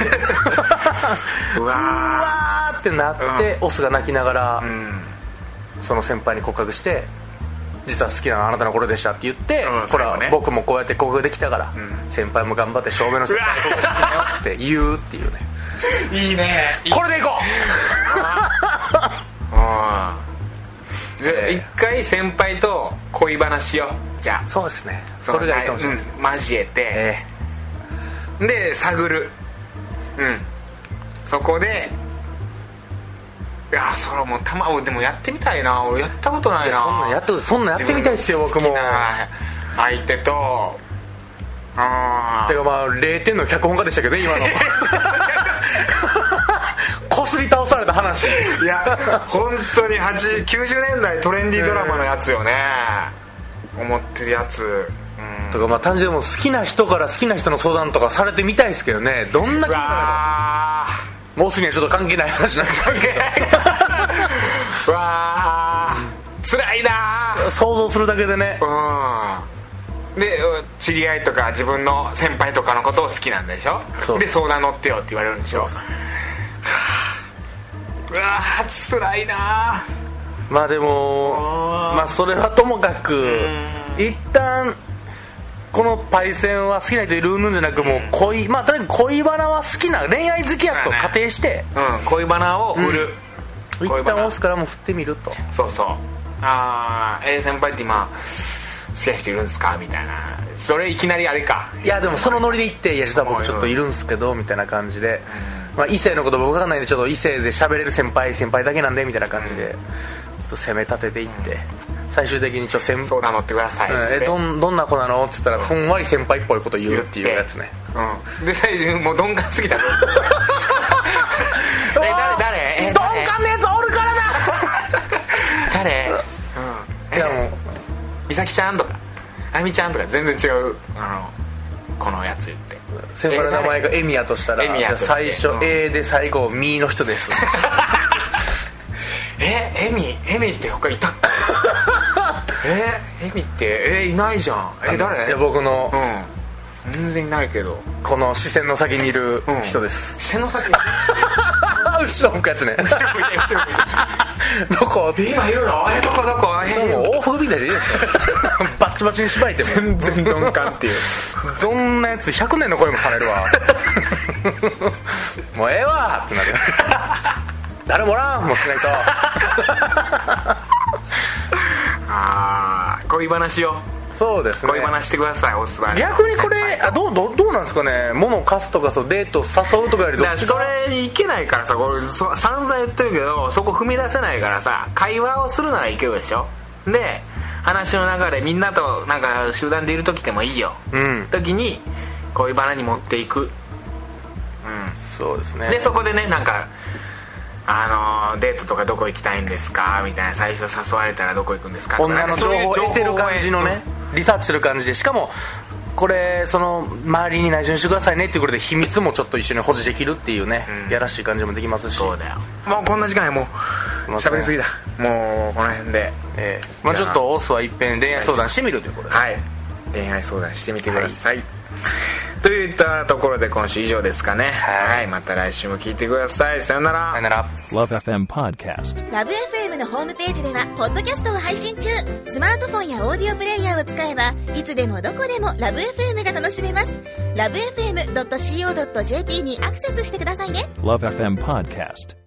[SPEAKER 2] [laughs]
[SPEAKER 1] うわ
[SPEAKER 2] わーってなって、オスが泣きながら、
[SPEAKER 1] ーうん。
[SPEAKER 2] その先輩に告白して実は好きなのはあなたの頃でしたって言って、
[SPEAKER 1] うん
[SPEAKER 2] ほら、
[SPEAKER 1] ね。
[SPEAKER 2] 僕もこうやって告白できたから、
[SPEAKER 1] ん。
[SPEAKER 2] 先輩も頑張って照明の先輩のこと好きだよって言うっていうね。[laughs]
[SPEAKER 1] いいね。
[SPEAKER 2] これでいこ
[SPEAKER 1] う。[laughs] ん。じゃあ
[SPEAKER 2] ええ
[SPEAKER 1] 一回先輩と恋話しよう。じゃあ。
[SPEAKER 2] うそうですね。それがいいかもしれない。
[SPEAKER 1] うん。交えて、
[SPEAKER 2] え。
[SPEAKER 1] で探る。うん。そこでいやそれもうたまでもやってみたいな。俺やったことないな。
[SPEAKER 2] そんなんやってそんなんやってみたいですよ僕も。
[SPEAKER 1] 相手と。あ
[SPEAKER 2] てかまあ0点の脚本家でしたけどね今の。[laughs] こすり倒された話。
[SPEAKER 1] あいや本当に80 90年代トレンディードラマのやつよね、思ってるやつ。うん。
[SPEAKER 2] とかまあ単純にもう好きな人から好きな人の相談とかされてみたいですけどね。どんな
[SPEAKER 1] う。わ
[SPEAKER 2] もうすぐにはちょっと関係ない話になっちゃうけ
[SPEAKER 1] ーうわー辛いな
[SPEAKER 2] ど想像するだけでね。
[SPEAKER 1] うん。で知り合いとか自分の先輩とかのことを好きなんでしょ？
[SPEAKER 2] そう。
[SPEAKER 1] で相談乗ってよって言われるんでしょ？はあうわー辛いな
[SPEAKER 2] まあでもまあそれはともかく一旦このパイセンは好きな人いるうんじゃなくもう恋まあとにかく恋バナは好きな恋愛好きやと仮定して。
[SPEAKER 1] うん。恋バナを振る、
[SPEAKER 2] 一
[SPEAKER 1] 恋バナ
[SPEAKER 2] 旦押すからもう振ってみると
[SPEAKER 1] そうそう。ああえー、先輩って今好きな人いるんですか？みたいな。それいきなりあれか。
[SPEAKER 2] いやでもそのノリで言って「いや実は僕ちょっといるんすけど」みたいな感じで、まあ、異性のこと僕分かんないんでちょっと異性で喋れる先輩先輩だけなんでみたいな感じで。ちょっと攻め立てていって最終的にちょ先
[SPEAKER 1] 相談乗ってください
[SPEAKER 2] うん。えどんどんな子なの？っつったらふんわり先輩っぽいこと言うっていうやつね。
[SPEAKER 1] うん。で最初もう鈍感すぎた。[laughs] え誰美咲ちゃんとかあみちゃんとか全然違うあのこのやつ言って。
[SPEAKER 2] 先輩の名前がエミヤとしたら
[SPEAKER 1] エミヤ
[SPEAKER 2] 最初
[SPEAKER 1] うん。
[SPEAKER 2] A で最後ミーの人です。[laughs]
[SPEAKER 1] えエミエミって他いたっけ？[laughs] えエミってえいないじゃん。え誰？
[SPEAKER 2] いや僕の
[SPEAKER 1] うん。全然いないけど。
[SPEAKER 2] この視線の先にいる
[SPEAKER 1] うん。
[SPEAKER 2] 人です、
[SPEAKER 1] 背の先？[laughs]
[SPEAKER 2] 後ろ向くやつね。どこって
[SPEAKER 1] 今いるの？えどこ？どこ？え
[SPEAKER 2] もう往復みたいでいいですよ。[laughs] バッチバチに縛いても。
[SPEAKER 1] 全然鈍感っていう。
[SPEAKER 2] どんなやつ？100年の声もされるわ。[laughs] もうええわ！ってなる。誰もおらん！もう少ないと。[laughs]
[SPEAKER 1] ああ恋話よ
[SPEAKER 2] そうですね。
[SPEAKER 1] 恋話してくださいおすば
[SPEAKER 2] 逆にこれあどうどうどうなんですかね？物を貸すとかそうデート誘うとかよりどっちが
[SPEAKER 1] それにいけないからさこれそ散々言ってるけどそこ踏み出せないからさ会話をするならいけるでしょ？で話の中でみんなとなんか集団でいる時でもいいよ。
[SPEAKER 2] うん。
[SPEAKER 1] 時に恋バナに持っていく。
[SPEAKER 2] そうですね。
[SPEAKER 1] でそこでねなんかあのデートとかどこ行きたいんですか？みたいな最初誘われたらどこ行くんですか？
[SPEAKER 2] 女の情報を得てる感じのねリサーチする感じでしかもこれその周りに内緒にしてくださいねっていうことで秘密もちょっと一緒に保持できるっていうね、
[SPEAKER 1] うん。
[SPEAKER 2] やらしい感じもできますし。
[SPEAKER 1] そうだよ。もうこんな時間やもう喋りすぎだ。もうこの辺で。
[SPEAKER 2] ええ。まあ、ちょっとオスは一遍恋愛相談してみるということで
[SPEAKER 1] はい。恋愛相談してみてください、[laughs] といったところで今週以上ですかね。はい。また来週も聞いてください。さよなら。
[SPEAKER 2] さよなら。
[SPEAKER 3] Love FM Podcast.
[SPEAKER 4] ラブ f m のホームページではポッドキャストを配信中。スマートフォンやオーディオプレイヤーを使えばいつでもどこでもラブ f m が楽しめます。ラブ FM.co.jp にアクセスしてくださいね。
[SPEAKER 3] Love FM Podcast.